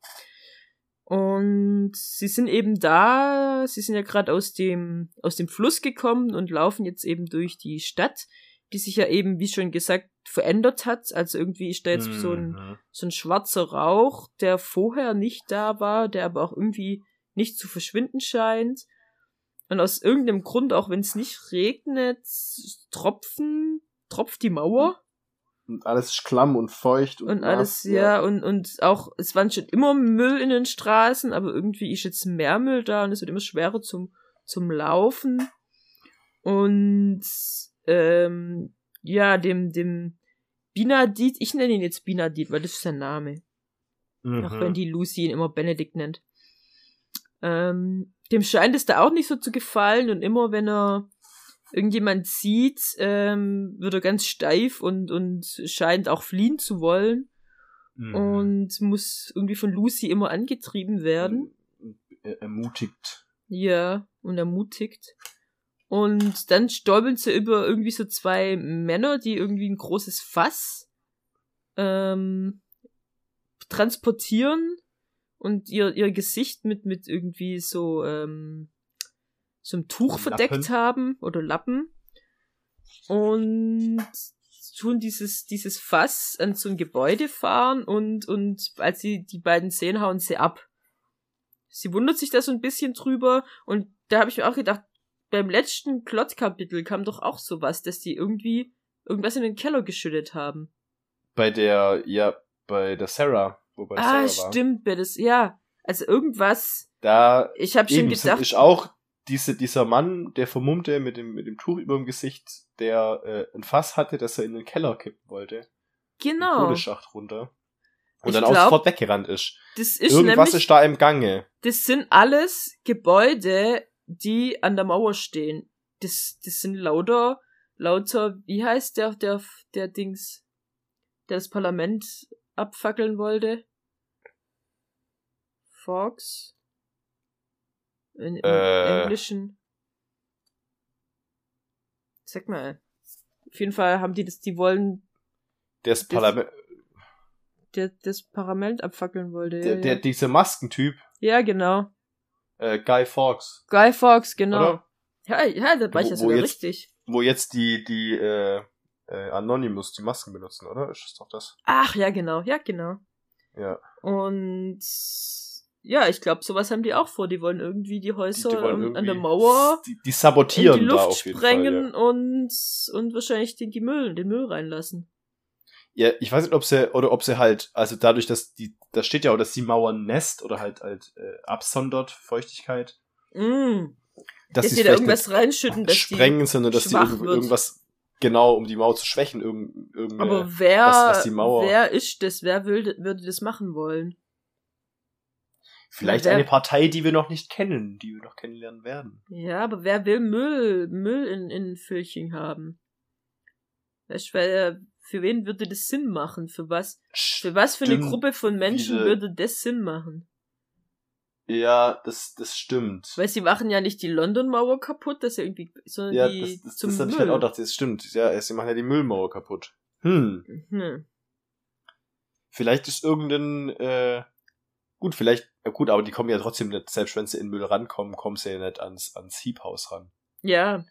Und sie sind eben da, sie sind ja gerade aus dem, aus dem Fluss gekommen und laufen jetzt eben durch die Stadt, die sich ja eben, wie schon gesagt, verändert hat. Also irgendwie ist da jetzt mhm. so, ein, mhm. so ein schwarzer Rauch, der vorher nicht da war, der aber auch irgendwie nicht zu verschwinden scheint. Und aus irgendeinem Grund, auch wenn es nicht regnet, tropfen, tropft die Mauer. Und alles ist klamm und feucht. Und, und alles, nass, ja, ja, und, und auch, es waren schon immer Müll in den Straßen, aber irgendwie ist jetzt mehr Müll da und es wird immer schwerer zum, zum Laufen. Und, ähm, ja, dem, dem Binadit, ich nenne ihn jetzt Binadit, weil das ist sein Name. Mhm. Auch wenn die Lucy ihn immer Benedikt nennt. Ähm, dem scheint es da auch nicht so zu gefallen und immer wenn er irgendjemand sieht, ähm, wird er ganz steif und, und scheint auch fliehen zu wollen. Mhm. Und muss irgendwie von Lucy immer angetrieben werden. Ermutigt. Ja, und ermutigt. Und dann stolpern sie über irgendwie so zwei Männer, die irgendwie ein großes Fass ähm, transportieren und ihr, ihr Gesicht mit, mit irgendwie so ähm, so einem Tuch verdeckt haben oder Lappen und tun dieses, dieses Fass an so ein Gebäude fahren und, und als sie die beiden sehen, hauen sie ab. Sie wundert sich da so ein bisschen drüber und da habe ich mir auch gedacht, beim letzten Plot-Kapitel kam doch auch sowas, dass die irgendwie irgendwas in den Keller geschüttet haben. Bei der, ja, bei der Sarah, wobei ah, Sarah war. stimmt, bei das, ja. Also irgendwas. Da, ich habe schon gedacht. Ist auch diese, dieser Mann, der Vermummte mit dem, mit dem Tuch über dem Gesicht, der äh, ein Fass hatte, das er in den Keller kippen wollte. Genau. Den Todesschacht runter. Und ich dann glaub, auch sofort weggerannt ist. Das ist Irgendwas nämlich, ist da im Gange. Das sind alles Gebäude, die an der Mauer stehen. Das, das sind lauter, lauter, wie heißt der, der, der Dings, der das Parlament abfackeln wollte? Fox? In, im äh, Englischen. Sag mal. Auf jeden Fall haben die das, die wollen. Das Parlament. Der das Parlament abfackeln wollte. Der, ja, der, diese Maskentyp. Ja, genau. Äh, Guy Fawkes. Guy Fawkes, genau. Oder? Ja, ja, da war ich ja sogar jetzt, richtig. Wo jetzt die, die, äh, äh, Anonymous die Masken benutzen, oder? Ist das doch das? Ach, ja, genau, ja, genau. Ja. Und ja, ich glaube, sowas haben die auch vor. Die wollen irgendwie die Häuser die, die irgendwie, an der Mauer die, die sabotieren in die Luft sprengen Fall, ja. und und wahrscheinlich den, die Müll, den Müll reinlassen. Ja, ich weiß nicht, ob sie oder ob sie halt, also dadurch, dass die, da steht ja auch, dass die Mauer nässt oder halt halt äh, absondert Feuchtigkeit. Mm. Dass, dass sie da irgendwas reinschütten, dass sprengen, sondern dass die irg irgendwas genau, um die Mauer zu schwächen, irgend, irgend Aber wer, was, was die Mauer wer ist das? Wer will, würde das machen wollen? Vielleicht wer, eine Partei, die wir noch nicht kennen, die wir noch kennenlernen werden. Ja, aber wer will Müll, Müll in, in Fülching haben? Weißt, weil, für wen würde das Sinn machen? Für was? Für was für eine Gruppe von Menschen Diese, würde das Sinn machen? Ja, das, das stimmt. Weil sie machen ja nicht die London-Mauer kaputt, das ja irgendwie, sondern ja, die das, das, zum das Müll. ich halt auch gedacht, das stimmt. Ja, sie machen ja die Müllmauer kaputt. Hm. hm. Vielleicht ist irgendein, äh, Gut, vielleicht, ja gut, aber die kommen ja trotzdem nicht, selbst wenn sie in Müll rankommen, kommen sie ja nicht ans, ans Hiebhaus ran. Ja,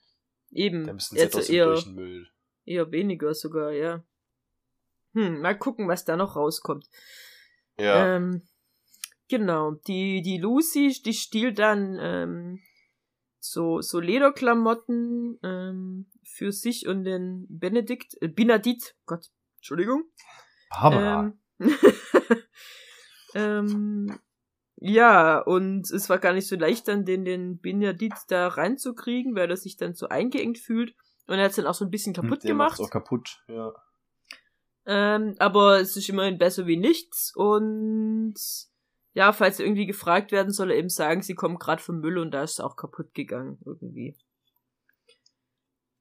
eben. Da müssen sie ja trotzdem durch den Müll. Eher weniger sogar, ja. Hm, mal gucken, was da noch rauskommt. Ja. Ähm, genau, die, die Lucy, die stiehlt dann ähm, so, so Lederklamotten ähm, für sich und den Benedikt, äh, Benedikt, Gott, Entschuldigung. Barbara. Ähm, [laughs] Ähm, ja, und es war gar nicht so leicht, dann den, den Benedikt da reinzukriegen, weil er sich dann so eingeengt fühlt. Und er hat es dann auch so ein bisschen hm, kaputt Der gemacht. auch kaputt, ja. Ähm, aber es ist immerhin besser wie nichts. Und ja, falls irgendwie gefragt werden soll, er eben sagen, sie kommen gerade vom Müll und da ist es auch kaputt gegangen, irgendwie.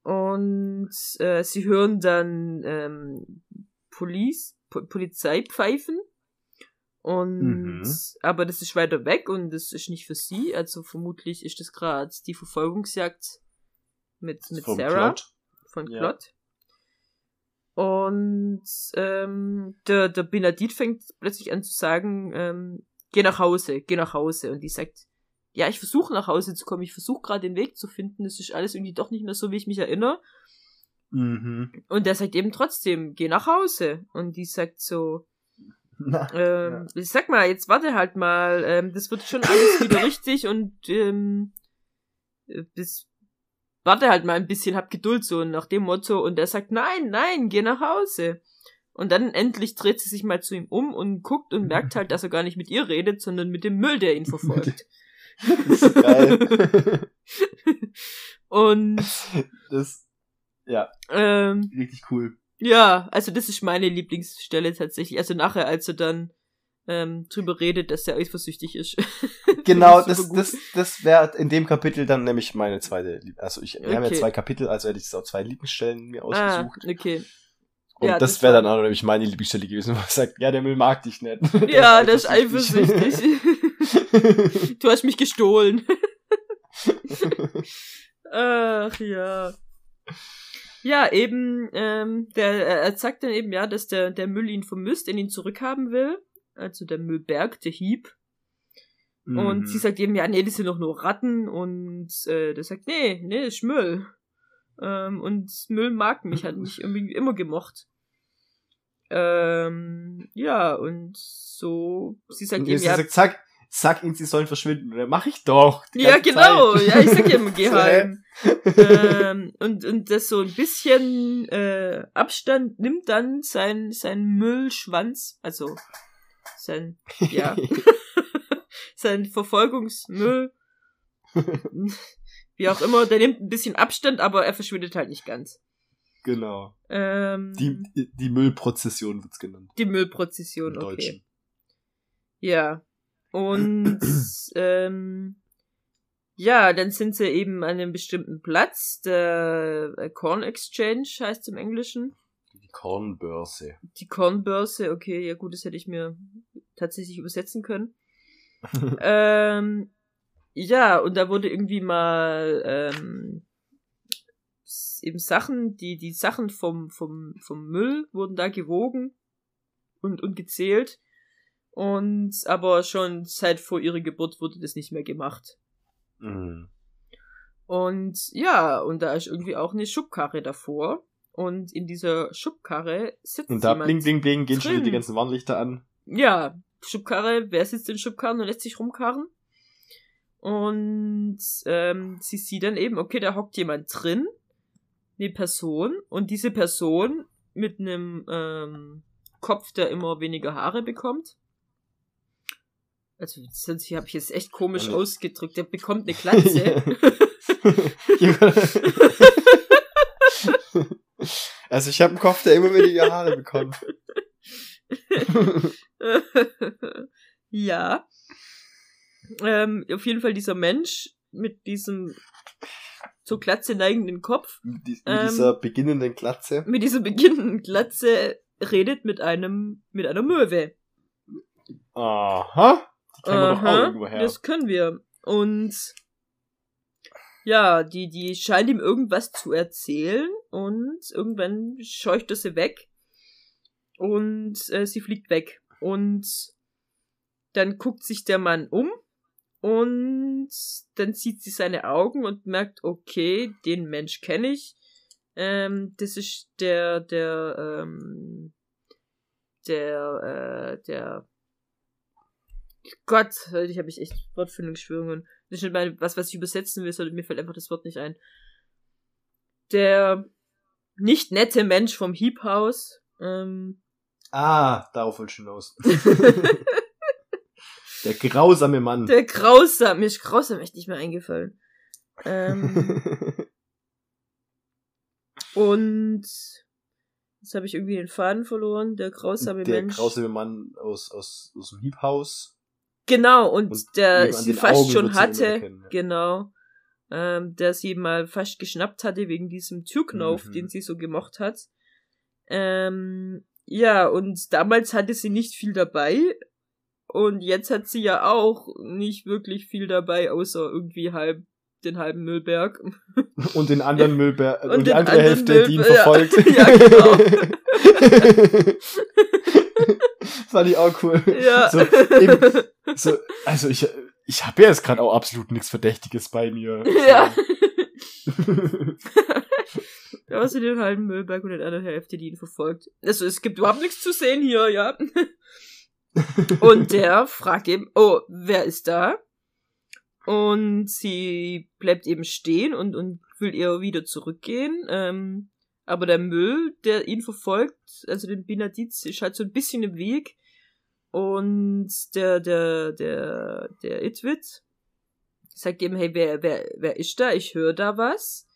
Und äh, sie hören dann ähm, Police, po Polizeipfeifen und mhm. aber das ist weiter weg und das ist nicht für sie, also vermutlich ist das gerade die Verfolgungsjagd mit, mit Vom Sarah Plot. von Ja. Plot. Und ähm, der, der Benedikt fängt plötzlich an zu sagen, ähm, geh nach Hause, geh nach Hause. Und die sagt, ja, ich versuche nach Hause zu kommen, ich versuche gerade den Weg zu finden, es ist alles irgendwie doch nicht mehr so, wie ich mich erinnere. Mhm. Und der sagt eben trotzdem, geh nach Hause. Und die sagt so, Na, [laughs] ähm, ich sag mal, jetzt warte halt mal, ähm, das wird schon alles wieder [laughs] richtig und ähm, äh, das warte halt mal ein bisschen, hab Geduld so nach dem Motto und er sagt, nein, nein, geh nach Hause. Und dann endlich dreht sie sich mal zu ihm um und guckt und merkt halt, dass er gar nicht mit ihr redet, sondern mit dem Müll, der ihn verfolgt. [laughs] das ist geil. [laughs] und das, ja, ähm, richtig cool. Ja, also das ist meine Lieblingsstelle tatsächlich. Also nachher, als er dann ähm, drüber redet, dass er eifersüchtig ist. [laughs] Genau, das, das, das wäre in dem Kapitel dann nämlich meine zweite, Lieb- also ich, wir haben ja Okay. zwei Kapitel, also hätte ich jetzt auch zwei Lieblingsstellen mir ah, ausgesucht. okay. Und ja, das das wäre dann auch nämlich meine Lieblingsstelle gewesen, wo er sagt, ja, der Müll mag dich nicht. [laughs] [laughs] Ja, das ist eifersüchtig. du hast mich gestohlen. Ach ja. Ja, eben, ähm, der, er sagt dann eben, ja, dass der, der Müll ihn vermisst, in ihn zurückhaben will. Also der Müllberg, der Hieb. Und Mhm. sie sagt eben, ja, nee, das sind doch nur Ratten. Und äh, der sagt, nee, nee, das ist Müll. Ähm, und Müll mag mich, hat mich [laughs] irgendwie immer gemocht. Ähm, ja, und so, sie sagt Und eben, sie ja, sagt, sag, sag ihnen, sie sollen verschwinden. Und dann mach ich doch. ja, genau, Zeit. ja, ich sag ja immer, geh [laughs] heim. ähm, [laughs] und, und das so ein bisschen äh, Abstand nimmt dann sein, sein Müllschwanz, also sein, ja, [laughs] [laughs] sein Verfolgungsmüll, [laughs] wie auch immer, der nimmt ein bisschen Abstand, aber er verschwindet halt nicht ganz. Genau. Ähm, Die, die, Müllprozession wird's genannt. die Im Müllprozession, okay. Deutschen. Ja. Und [clears throat] ähm, ja, dann sind sie eben an einem bestimmten Platz. Der äh, Corn Exchange heißt im Englischen. Die Kornbörse. Die Kornbörse, okay, ja gut, das hätte ich mir tatsächlich übersetzen können. [laughs] ähm, ja, und da wurde irgendwie mal ähm, eben Sachen, die, die Sachen vom, vom, vom Müll wurden da gewogen und, und gezählt. Und aber schon seit vor ihrer Geburt wurde das nicht mehr gemacht. Mhm. Und ja, und da ist irgendwie auch eine Schubkarre davor. Und in dieser Schubkarre sitzt Und da jemand. bling, bling, bling, gehen schon wieder die drin. ganzen Warnlichter an. Ja, Schubkarre, wer sitzt in Schubkarren und lässt sich rumkarren? Und ähm, sie sieht dann eben, okay, da hockt jemand drin, eine Person, und diese Person mit einem ähm, Kopf, der immer weniger Haare bekommt. Also, das habe ich jetzt echt komisch ne. ausgedrückt. Der bekommt eine Glatze. [laughs] also ich habe einen Kopf, der immer weniger Haare bekommt. [laughs] [laughs] ja. Ähm, auf jeden Fall dieser Mensch mit diesem zur Glatze neigenden Kopf, Mit, die, mit Ähm. dieser beginnenden Glatze. mit dieser beginnenden Glatze redet mit einem, mit einer Möwe. Aha. Die kennen wir doch auch Aha, irgendwo her. Das können wir. Und ja, die, die scheint ihm irgendwas zu erzählen und irgendwann scheucht er sie weg und äh, sie fliegt weg. Und dann guckt sich der Mann um und dann sieht sie seine Augen und merkt, okay, den Mensch kenne ich. Ähm, das ist der, der, ähm, der, äh, der Gott, ich habe ich echt Wortfindungsschwörungen. Das ist nicht mal was, was ich übersetzen will, sondern mir fällt einfach das Wort nicht ein. Der nicht nette Mensch vom Hiebhaus. Ähm, Ah, darauf wollte ich hinaus. [laughs] Der grausame Mann. der grausam, mir ist grausam echt nicht mehr eingefallen. Ähm, [laughs] und jetzt habe ich irgendwie den Faden verloren. Der grausame der Mensch. grausame Mann aus, aus, aus dem Hiebhaus. Genau, und, Und der sie fast Augen schon hatte, erkennen, ja. genau, ähm, der sie mal fast geschnappt hatte wegen diesem Türknauf, Mhm. den sie so gemocht hat. Ähm, ja, und damals hatte sie nicht viel dabei. Und jetzt hat sie ja auch nicht wirklich viel dabei, außer irgendwie halb den halben Müllberg. [laughs] Und den anderen Müllberg, und, und die andere Hälfte, die ihn Müll- ja. verfolgt. [laughs] Ja, genau. [laughs] Fand ich auch cool. Ja. So, eben, so, also ich, ich habe ja jetzt gerade auch absolut nichts Verdächtiges bei mir. Ja. Du den halben Müllberg und den anderen Hälfte, die ihn verfolgt. Also es gibt überhaupt nichts zu sehen hier, ja. [laughs] Und der fragt eben, oh, wer ist da? Und sie bleibt eben stehen und, und will ihr wieder zurückgehen. Ähm, aber der Müll, der ihn verfolgt, also den Benediz, ist halt so ein bisschen im Weg. Und der, der, der, der Itwit sagt eben, hey, wer, wer, wer ist da? Ich höre da was.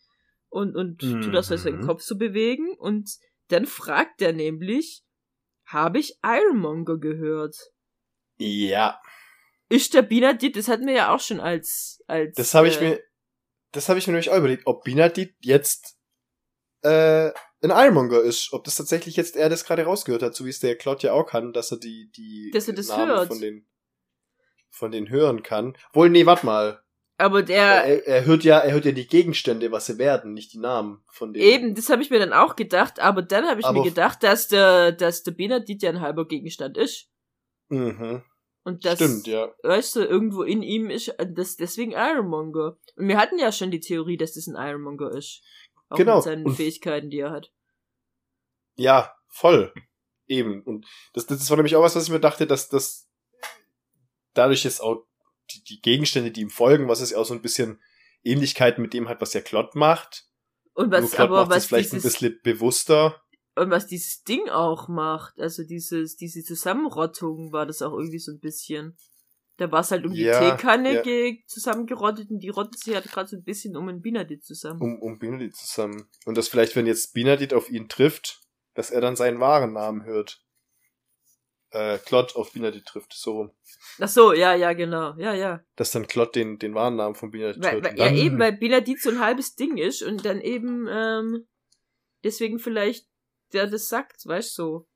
Und, und tut das, seinen Mhm. Kopf zu bewegen. Und dann fragt er nämlich, habe ich Ironmonger gehört? Ja, Ist der Binadit, das hatten wir ja auch schon als, als. das habe ich äh, mir, das habe ich mir nämlich auch überlegt, ob Binadit jetzt äh, ein Ironmonger ist, ob das tatsächlich jetzt er das gerade rausgehört hat, so wie es der Cloud ja auch kann, dass er die die Dass er das Namen hört. von den von den hören kann. Wohl nee, warte mal. Aber der, Er, er hört ja, er hört ja die Gegenstände, was sie werden, nicht die Namen von denen. eben, das habe ich mir dann auch gedacht, aber dann habe ich Aber- mir gedacht, dass der, dass der Benadit ja ein halber Gegenstand ist. Mhm. Und das, Stimmt, ja. weißt du, irgendwo in ihm ist, das, deswegen Ironmonger. Und wir hatten ja schon die Theorie, dass das ein Ironmonger ist. Auch Genau. mit seinen Und- Fähigkeiten, die er hat. Ja, voll. Eben. Und das, das war nämlich auch was, was ich mir dachte, dass das dadurch jetzt auch die, die Gegenstände, die ihm folgen, was es ja auch so ein bisschen Ähnlichkeit mit dem hat, was ja Klott macht. Und Nur was, Klott aber macht was vielleicht ein dieses, bisschen bewusster. und was dieses Ding auch macht, also dieses, diese Zusammenrottung war das auch irgendwie so ein bisschen. Da war es halt um die Ja, Teekanne ja. ge zusammengerottet und die rottet sich halt gerade so ein bisschen um ein Binadit zusammen. Um, um Benedikt zusammen. Und dass vielleicht, wenn jetzt Benedikt auf ihn trifft, dass er dann seinen wahren Namen hört. Äh, Klott auf Benedikt trifft, so rum. Ach so, ja, ja, genau. Ja, ja. Dass dann Klott den, den wahren Namen von Weil, weil, Und ja, eben, weil Benadit so ein halbes Ding ist und dann eben, ähm, deswegen vielleicht der das sagt, weißt du, so.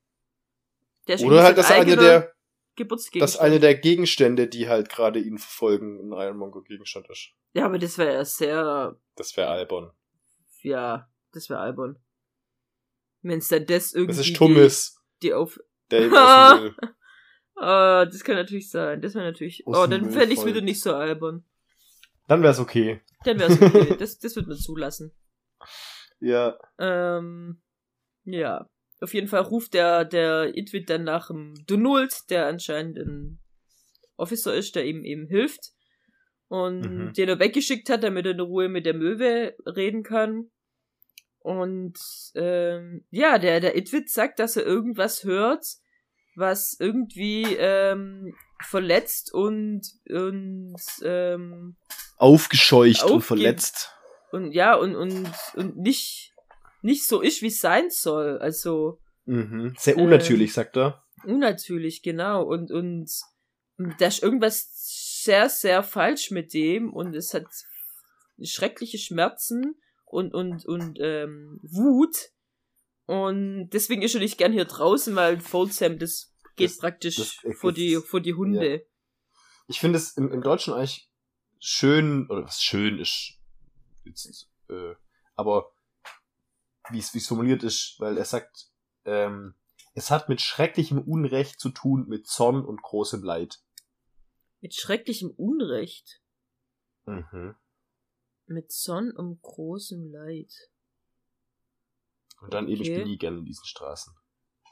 Der Oder halt, dass ein eine der, Geburtsgegenstand. dass eine der Gegenstände, die halt gerade ihn verfolgen, ein Ironmonger-Gegenstand ist. Ja, aber das wäre ja sehr, Das wäre albern. ja, das wäre albern. Wenn's dann das irgendwie Das ist Tummis, die, die auf, ihm aus dem Müll. [laughs] ah, das kann natürlich sein, das wäre natürlich, Aus oh, dem dann Müll fände ich's folgt. wieder nicht so albern. Dann wär's okay. Dann wär's okay, [laughs] das, das wird man zulassen. Ja. Ähm, ja. Auf jeden Fall ruft der, der Itwit dann nach dem Donald, der anscheinend ein Officer ist, der ihm eben hilft. Und Mhm. den er weggeschickt hat, damit er in Ruhe mit der Möwe reden kann. Und ähm, ja, der, der Itwit sagt, dass er irgendwas hört, was irgendwie ähm, verletzt und, und ähm, Aufgescheucht und verletzt. und ja, und, und, und nicht, nicht so ist, wie es sein soll. Also Mhm. Sehr Ähm, unnatürlich, sagt er. unnatürlich, genau. Und, und da ist irgendwas sehr, sehr falsch mit dem und es hat schreckliche Schmerzen und, und, und ähm, Wut. Und deswegen ist er nicht gern hier draußen, weil Foldsam, das geht Das- praktisch das- vor, die, vor die Hunde. Ich finde es im, im Deutschen eigentlich schön, oder was schön ist, jetzt, äh, aber wie es wie es formuliert ist, weil er sagt, ähm, es hat mit schrecklichem Unrecht zu tun, mit Zorn und großem Leid. Mit schrecklichem Unrecht. Mhm. Mit Sonn und großem Leid. Und dann eben, ich Okay. bin nie gerne in diesen Straßen.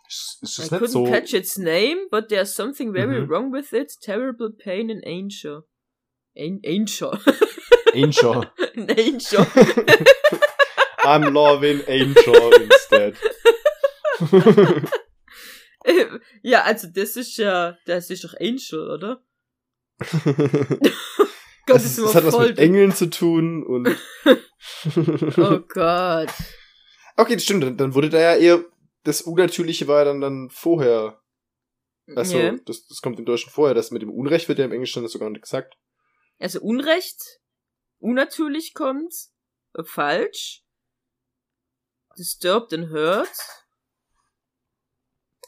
Ist, ist I das couldn't nicht so? catch its name, but there's something very Mhm. wrong with it. Terrible pain and anger. An. Angel. [laughs] An anger. [laughs] I'm loving Angel instead. [laughs] ja, also das ist ja, das ist doch Angel, oder? Gott, das, ist das hat was mit Engeln zu tun und. oh Gott. Okay, das stimmt. Dann, dann wurde da ja eher das Unnatürliche war ja dann, dann vorher. Also, Ja. das, das kommt im Deutschen vorher. Das mit dem Unrecht wird ja im Englischen sogar nicht gesagt. Also Unrecht, unnatürlich kommt, äh, falsch, disturbed and hurt.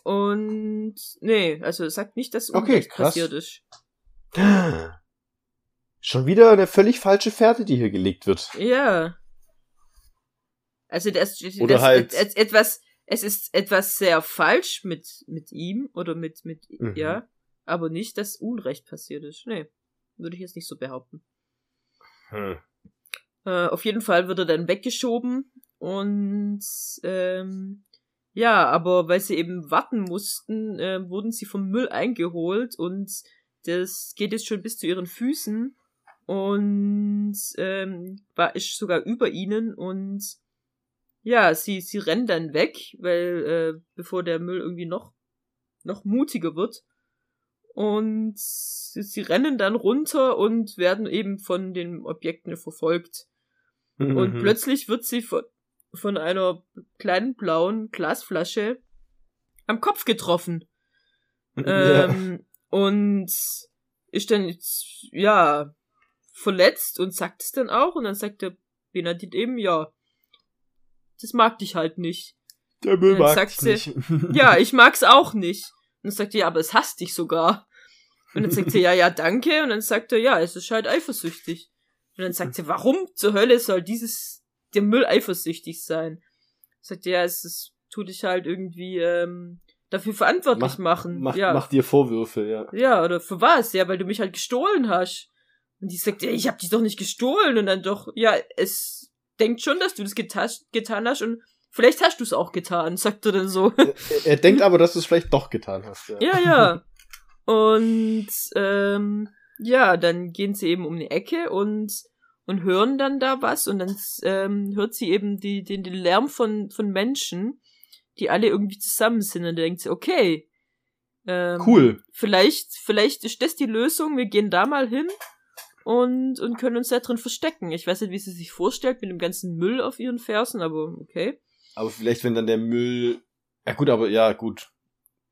Und nee, also es sagt nicht, dass Okay, Unrecht krass. passiert ist. [gasps] Schon wieder eine völlig falsche Fährte, die hier gelegt wird. Ja. Also das, das Oder halt- et- etwas, es ist etwas sehr falsch mit, mit ihm oder mit, mit, Mhm. ja, aber nicht, dass Unrecht passiert ist. Nee, würde ich jetzt nicht so behaupten. Hm. Äh, auf jeden Fall wird er dann weggeschoben und ähm, ja, aber weil sie eben warten mussten, äh, wurden sie vom Müll eingeholt und das geht jetzt schon bis zu ihren Füßen und ähm, war ist sogar über ihnen und ja, sie sie rennen dann weg, weil äh, bevor der Müll irgendwie noch noch mutiger wird und sie, sie rennen dann runter und werden eben von den Objekten verfolgt. Und Mhm. plötzlich wird sie von, von einer kleinen blauen Glasflasche am Kopf getroffen. ja. Ähm, und ist dann, jetzt, ja, verletzt und sagt es dann auch. Und dann sagt der Benedikt eben, ja, das mag dich halt nicht. Der Müll mag sagt ich sie, nicht. [laughs] Ja, ich mag's auch nicht. Und dann sagt er, ja, aber es hasst dich sogar. Und dann sagt sie, ja, ja, danke. Und dann sagt er, ja, es ist halt eifersüchtig. Und dann sagt sie, warum zur Hölle soll dieses, der Müll eifersüchtig sein? Sagt er, ja, es ist, tut dich halt irgendwie, ähm, dafür verantwortlich Mach- machen. Mach, ja. mach dir Vorwürfe, ja. ja, oder für was? Ja, weil du mich halt gestohlen hast. Und die sagt, ja, ich hab dich doch nicht gestohlen. Und dann doch, ja, es denkt schon, dass du das getan, getan hast und vielleicht hast du es auch getan, [laughs] sagt er dann so. Er, er denkt aber, dass du es vielleicht doch getan hast. Ja. Ja, ja. Und ähm, ja, dann gehen sie eben um die Ecke und und hören dann da was und dann ähm, hört sie eben die, den, den Lärm von von Menschen, die alle irgendwie zusammen sind und dann denkt sie, okay, ähm, Cool. vielleicht vielleicht ist das die Lösung. Wir gehen da mal hin und und können uns da drin verstecken. Ich weiß nicht, wie sie sich vorstellt mit dem ganzen Müll auf ihren Fersen, aber okay. Aber vielleicht, wenn dann der Müll. Ja gut, aber ja, gut.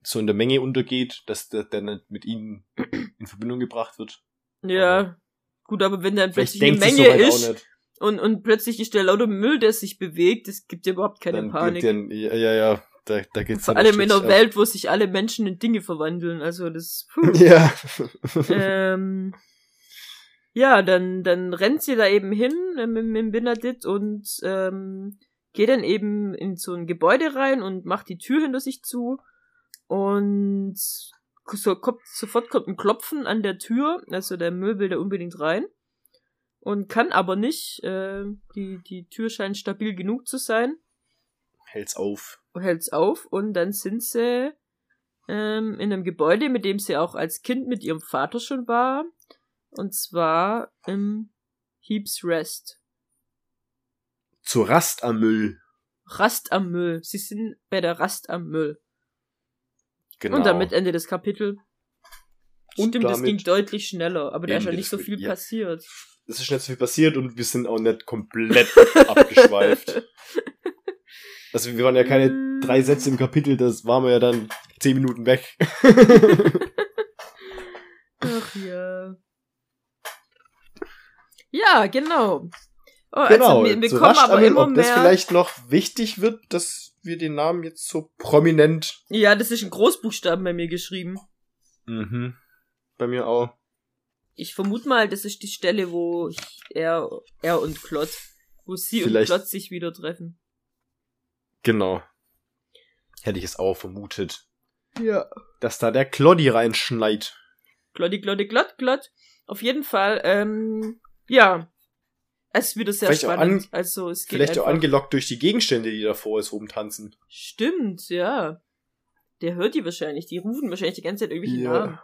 So in der Menge untergeht, dass der, nicht mit ihnen [clears throat] in Verbindung gebracht wird. Ja. Aber- Gut, aber wenn dann Vielleicht plötzlich eine Menge ist. Und, und plötzlich ist der lauter Müll, der sich bewegt. Es gibt ja überhaupt keine Dann Panik. der, ja, ja, ja, da, da geht's Vor dann allem in einer. Welt, wo sich alle Menschen in Dinge verwandeln. Also das. Puh. [laughs] Ja. ähm, ja, dann, dann rennt sie da eben hin äh, mit, mit Benedikt und ähm, geht dann eben in so ein Gebäude rein und macht die Tür hinter sich zu. Und so kommt, sofort kommt ein Klopfen an der Tür. Also der Müll will da unbedingt rein. Und kann aber nicht. Äh, die, die Tür scheint stabil genug zu sein. Hält's auf. hält's auf und dann sind sie ähm, in einem Gebäude, mit dem sie auch als Kind mit ihrem Vater schon war. Und zwar im Heaps Rest. Zur Rast am Müll. Rast am Müll. Sie sind bei der Rast am Müll. Genau. Und damit Ende des Kapitels. Und Stimmt, damit ging deutlich schneller, aber da ist ja nicht so viel ja. passiert. es ist nicht so viel passiert und wir sind auch nicht komplett [laughs] abgeschweift. [laughs] Also wir waren ja keine Mm. drei Sätze im Kapitel, das waren wir ja dann zehn Minuten weg. [laughs] Ach ja. Ja, genau. Oh, genau, also wir, wir kommen aber immer ob das mehr. vielleicht noch wichtig wird, dass wir den Namen jetzt so prominent. Ja, das ist in Großbuchstaben bei mir geschrieben. Mhm. Bei mir auch. Ich vermute mal, das ist die Stelle, wo ich, er, er und Klott, wo sie Vielleicht- und Klott sich wieder treffen. Genau. Hätte ich es auch vermutet. Ja. Dass da der Kloddy reinschneit. Klotti, Klotti, Klott, Klott. Auf jeden Fall, ähm, ja. Es ist wieder sehr Vielleicht auch spannend. an- also es geht Vielleicht auch einfach. angelockt durch die Gegenstände, die da vor uns rumtanzen. Stimmt, ja. Der hört die wahrscheinlich. Die rufen wahrscheinlich die ganze Zeit irgendwelche Ja. Namen.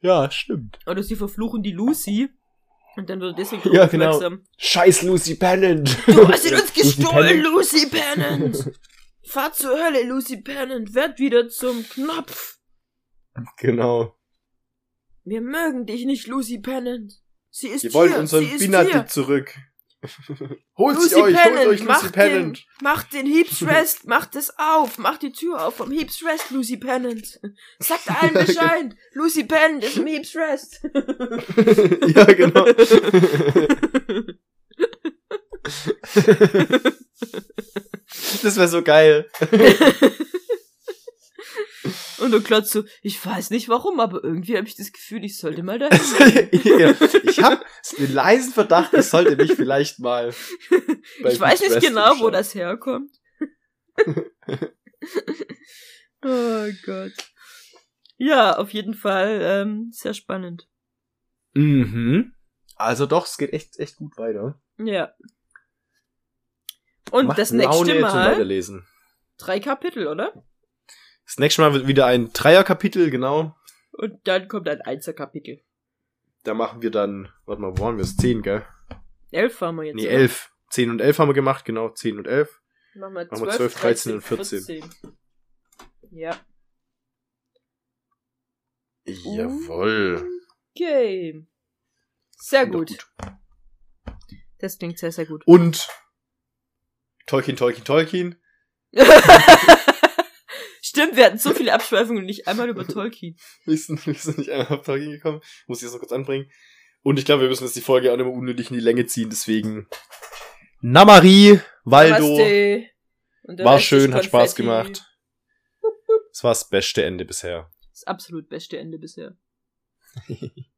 Ja, stimmt. Oder sie verfluchen die Lucy. Und dann wird er deswegen [laughs] Ja, genau. aufmerksam. Scheiß Lucy Pennant. Du [laughs] hast ihn uns Lucy gestohlen, Pennant. Lucy Pennant! Fahr zur Hölle, Lucy Pennant! Werd wieder zum Knopf! Genau. Wir mögen dich nicht, Lucy Pennant! Sie ist Ihr wollt hier, unseren Binati zurück. [laughs] holt Lucy sie euch, Pennant, holt euch Lucy den, Pennant. mach den Heaps [laughs] Rest, macht es auf, mach die Tür auf vom Heaps Rest, Lucy Pennant. [laughs] Sagt allen Bescheid, Lucy Pennant ist im Heaps Rest. ja, genau. das wäre so geil. Und der Und Klotz so, ich weiß nicht warum, aber irgendwie habe ich das Gefühl, ich sollte mal dahin. [laughs] ich habe den leisen Verdacht, ich sollte mich vielleicht mal. [laughs] ich weiß nicht genau, wo das herkommt. [laughs] oh Gott. Ja, auf jeden Fall ähm, sehr spannend. Mhm. Also doch, es geht echt, echt gut weiter. Ja. Und Macht das nächste Mal. Lesen. Drei Kapitel, oder? Das nächste Mal wird wieder ein Dreierkapitel, genau. Und dann kommt ein Einzelkapitel. Da machen wir dann, warte mal, wo waren wir es? Zehn, gell? Elf haben wir jetzt. Nee, elf. Zehn und elf haben wir gemacht, genau. Zehn und elf. Machen wir, machen wir 12, 13 und 14. 14. Ja. Jawoll. Okay. Sehr gut. gut. Das klingt sehr, sehr gut. Und Tolkien, Tolkien, Tolkien. [laughs] Stimmt, wir hatten so viele Abschweifungen und nicht einmal über Tolkien. [laughs] wir, sind, wir sind nicht einmal auf Tolkien gekommen. Muss ich das noch kurz anbringen. Und ich glaube, wir müssen jetzt die Folge auch nicht mehr unnötig in die Länge ziehen, deswegen. Namari, Waldo. War schön, hat Spaß gemacht. [laughs] Das war das beste Ende bisher. Das absolut beste Ende bisher. [laughs]